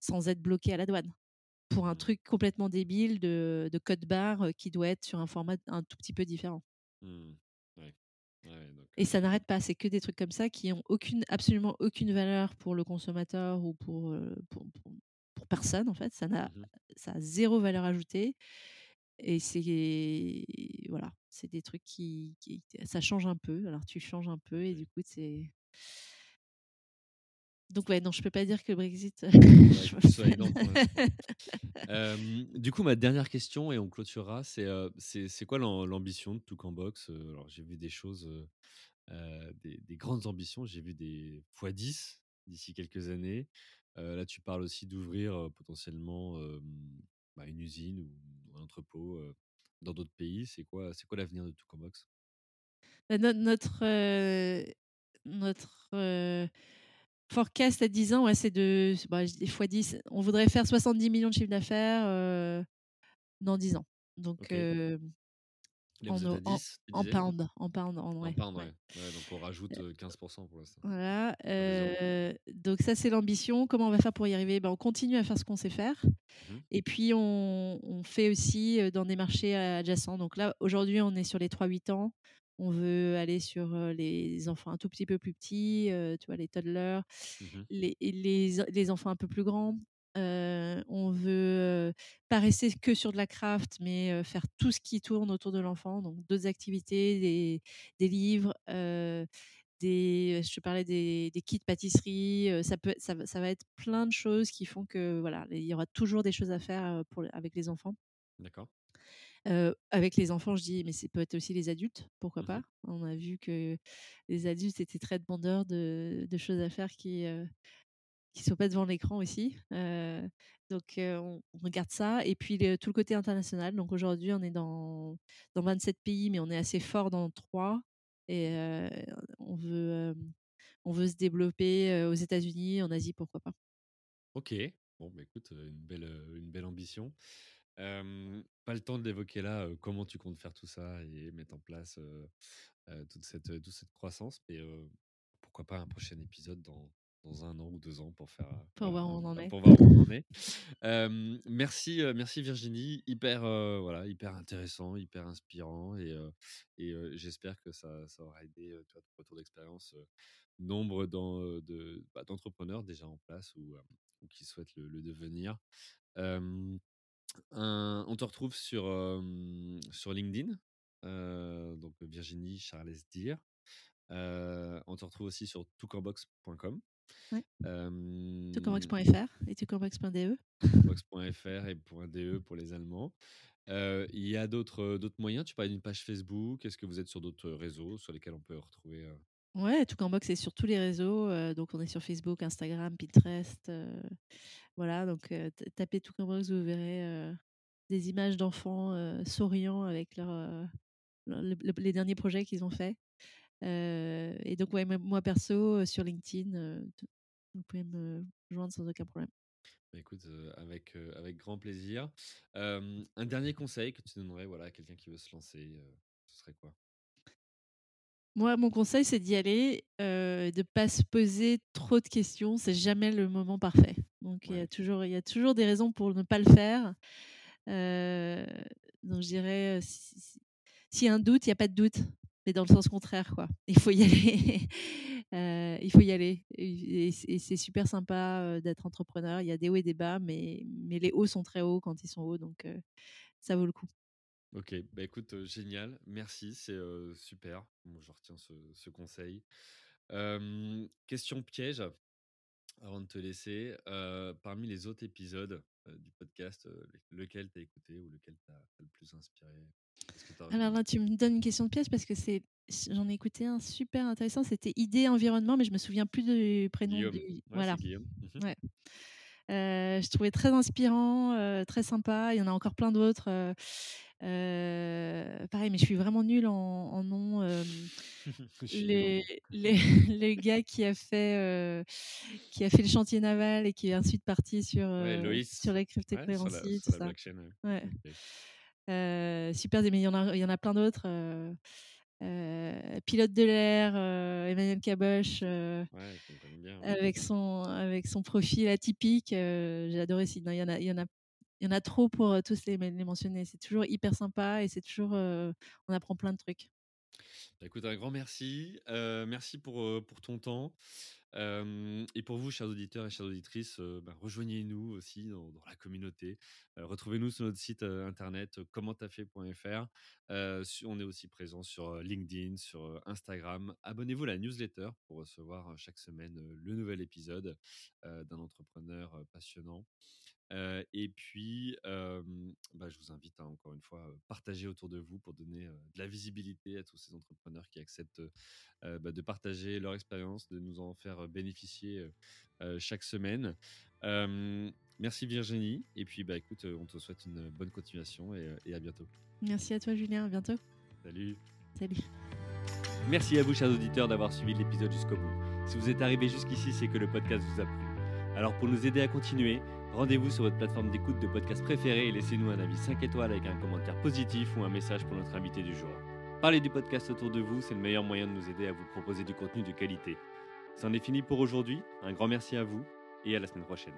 sans être bloquée à la douane. Pour un Mmh. truc complètement débile de de code barre, qui doit être sur un format un tout petit peu différent. Mmh. Ouais. Ouais, ouais, donc Et ça n'arrête pas, c'est que des trucs comme ça qui ont aucune absolument aucune valeur pour le consommateur ou pour pour pour personne en fait. Ça n'a mmh mh. ça a 0 valeur ajoutée et c'est voilà, c'est des trucs qui qui ça change un peu. Alors tu changes un peu et du coup c'est donc ouais, non, je peux pas dire que le Brexit, [laughs] Ouais, énorme du coup, ma dernière question et on clôturera, c'est, c'est quoi l'am l'ambition de Toucan Box? Alors j'ai vu des choses, des des grandes ambitions. J'ai vu des fois 10 d'ici quelques années. Heu, là, tu parles aussi d'ouvrir, potentiellement, bah, une usine ou un entrepôt, dans d'autres pays. C'est quoi c'est quoi l'avenir de Toucan Box? Bah, no notre, notre, forecast à 10 ans, ouais, c'est de bah, je dis fois 10, on voudrait faire 70 000 000 de chiffre d'affaires, dans 10 ans. Donc en vous êtes au à en 10, tu en pound en pound, en En ouais, pound, ouais. ouais. Ouais, donc on rajoute, heu, 15 pour l'instant, Voilà, donc ça, c'est l'ambition. Comment on va faire pour y arriver? Bah, on continue à faire ce qu'on sait faire Mmh mh. et puis on on fait aussi, dans des marchés adjacents. Donc là, aujourd'hui, on est sur les 3-8 ans. On veut aller sur, les enfants un tout petit peu plus petits, tu vois, les toddlers, Mmh mh. les les les enfants un peu plus grands. Heu, on veut, heu, pas rester que sur de la craft, mais heu, faire tout ce qui tourne autour de l'enfant, donc d'autres activités, des des livres, des je te parlais des des kits pâtisserie, ça peut ça va ça va être plein de choses qui font que voilà, il y aura toujours des choses à faire, pour avec les enfants. D'accord. avec les enfants, je dis: «Mais c'est peut être aussi les adultes, pourquoi Mmh pas?» on a vu que les adultes étaient très demandeurs de de choses à faire qui, qui sont pas devant l'écran aussi, donc on regarde ça et puis tout le côté international. Donc aujourd'hui, on est dans dans 27 pays, mais on est assez fort dans 3 et on veut, on veut se développer, aux États-Unis, en Asie, pourquoi pas. OK. Bon, bah, écoute, une belle, une belle ambition. Pas le temps d'évoquer là, heu, comment tu comptes faire tout ça et mettre en place, toute cette, toute cette croissance, mais pourquoi pas un prochain épisode dans dans 1 an ou 2 ans pour faire, heu, Pour voir où on en un est. pour voir où on en est. Hem, merci, merci Virginie, hyper, voilà, hyper intéressant, hyper inspirant et j'espère que ça ça aura aidé, vois, ton retour d'expérience, nombre de, bah, d'entrepreneurs déjà en place ou, qui souhaitent le le devenir. Un on te retrouve sur, sur LinkedIn, donc Virginie Charles Dir. Heu, on te retrouve aussi sur toutcampbox.com. Ouais. Et toutcampbox.de. toutcampbox.fr et .de pour les Allemands. Il y a d'autres, moyens? Tu parlais d'une page Facebook. Est-ce que vous êtes sur d'autres, réseaux sur lesquels on peut retrouver? Ouais, Toutcampbox est sur tous les réseaux, donc on est sur Facebook, Instagram, Pinterest, voilà donc ta tapez Toutcampbox, vous verrez, des images d'enfants, souriants avec leurs, heu, le le les derniers projets qu'ils ont faits. Heu et donc ouais, moi perso, heu, sur LinkedIn, heu, t vous pouvez me joindre sans aucun problème. Bah, écoute, avec, grand plaisir. Un dernier conseil que tu donnerais, voilà, à quelqu'un qui veut se lancer, ce serait quoi? Moi, mon conseil, c'est d'y aller, de pas se poser trop de questions. C'est jamais le moment parfait. Donc il y a toujours y a toujours des raisons pour ne pas le faire. Donc je dirais, si si s'il y a un doute, il y a pas de doute, mais dans le sens contraire, quoi. Il faut y [laughs] aller. Heu, il faut y aller et c'est super sympa, heu, d'être entrepreneur. Il y a des hauts et des bas, mais mais les hauts sont très hauts quand ils sont hauts, donc heu, ça vaut le coup. OK, bah, écoute, génial, merci, c'est, super. Je retiens ce conseil. Question piège, avant de te laisser, parmi les autres épisodes, du podcast, lequel tu as écouté ou lequel t'a t'a le plus inspiré? Alors une là, tu me donnes une question de piège parce que c'est j'en ai écouté un super intéressant, c'était idées environnement, mais je me souviens plus du prénom Guillaume? du Ouais, voilà, Guillaume. Mmh ouais. Heu, je trouvais très inspirant, heu, très sympa. Il y en a encore plein d'autres, heu, pareil, mais je suis vraiment nulle en en nom, [laughs] les les [laughs] le gars qui a fait, qui a fait le chantier naval et qui est ensuite parti sur, Ouais, sur la Ouais, cryptocurrency, sur tout la ça. ouais. Ouais. Super, mais il y en a il y en a plein d'autres, pilote de l'air, Emmanuel Caboche, Ouais, bien, ouais. avec son avec son profil atypique, j'ai adoré il y en a il y en a il y en a trop pour, tous les les mentionner. C'est toujours hyper sympa et c'est toujours, on apprend plein de trucs. Bah, écoute, un grand merci. Merci pour, pour ton temps. Et pour vous, chers auditeurs et chères auditrices, bah, rejoignez-nous aussi dans la communauté. Retrouvez-nous sur notre site, internet, commenttafait.fr. On est aussi présent sur, LinkedIn, sur, Instagram. Abonnez-vous à la newsletter pour recevoir, chaque semaine, le nouvel épisode, d'un entrepreneur, passionnant. Heu et puis, bah, je vous invite à encore une fois, heu, partager autour de vous pour donner, de la visibilité à tous ces entrepreneurs qui acceptent, bah, de partager leur expérience, de nous en faire, bénéficier, chaque semaine. Merci Virginie et puis, bah, écoute, on te souhaite une bonne continuation et et à bientôt. Merci à toi Julien, à bientôt. Salut. Salut. Merci à vous, chers auditeurs, d'avoir suivi l'épisode jusqu'au bout. Si vous êtes arrivés jusqu'ici, c'est que le podcast vous a plu. Alors, pour nous aider à continuer, rendez-vous sur votre plateforme d'écoute de podcast préférée et laissez-nous un avis 5 étoiles avec un commentaire positif ou un message pour notre invité du jour. Parlez du podcast autour de vous, c'est le meilleur moyen de nous aider à vous proposer du contenu de qualité. C'en est fini pour aujourd'hui. Un grand merci à vous et à la semaine prochaine.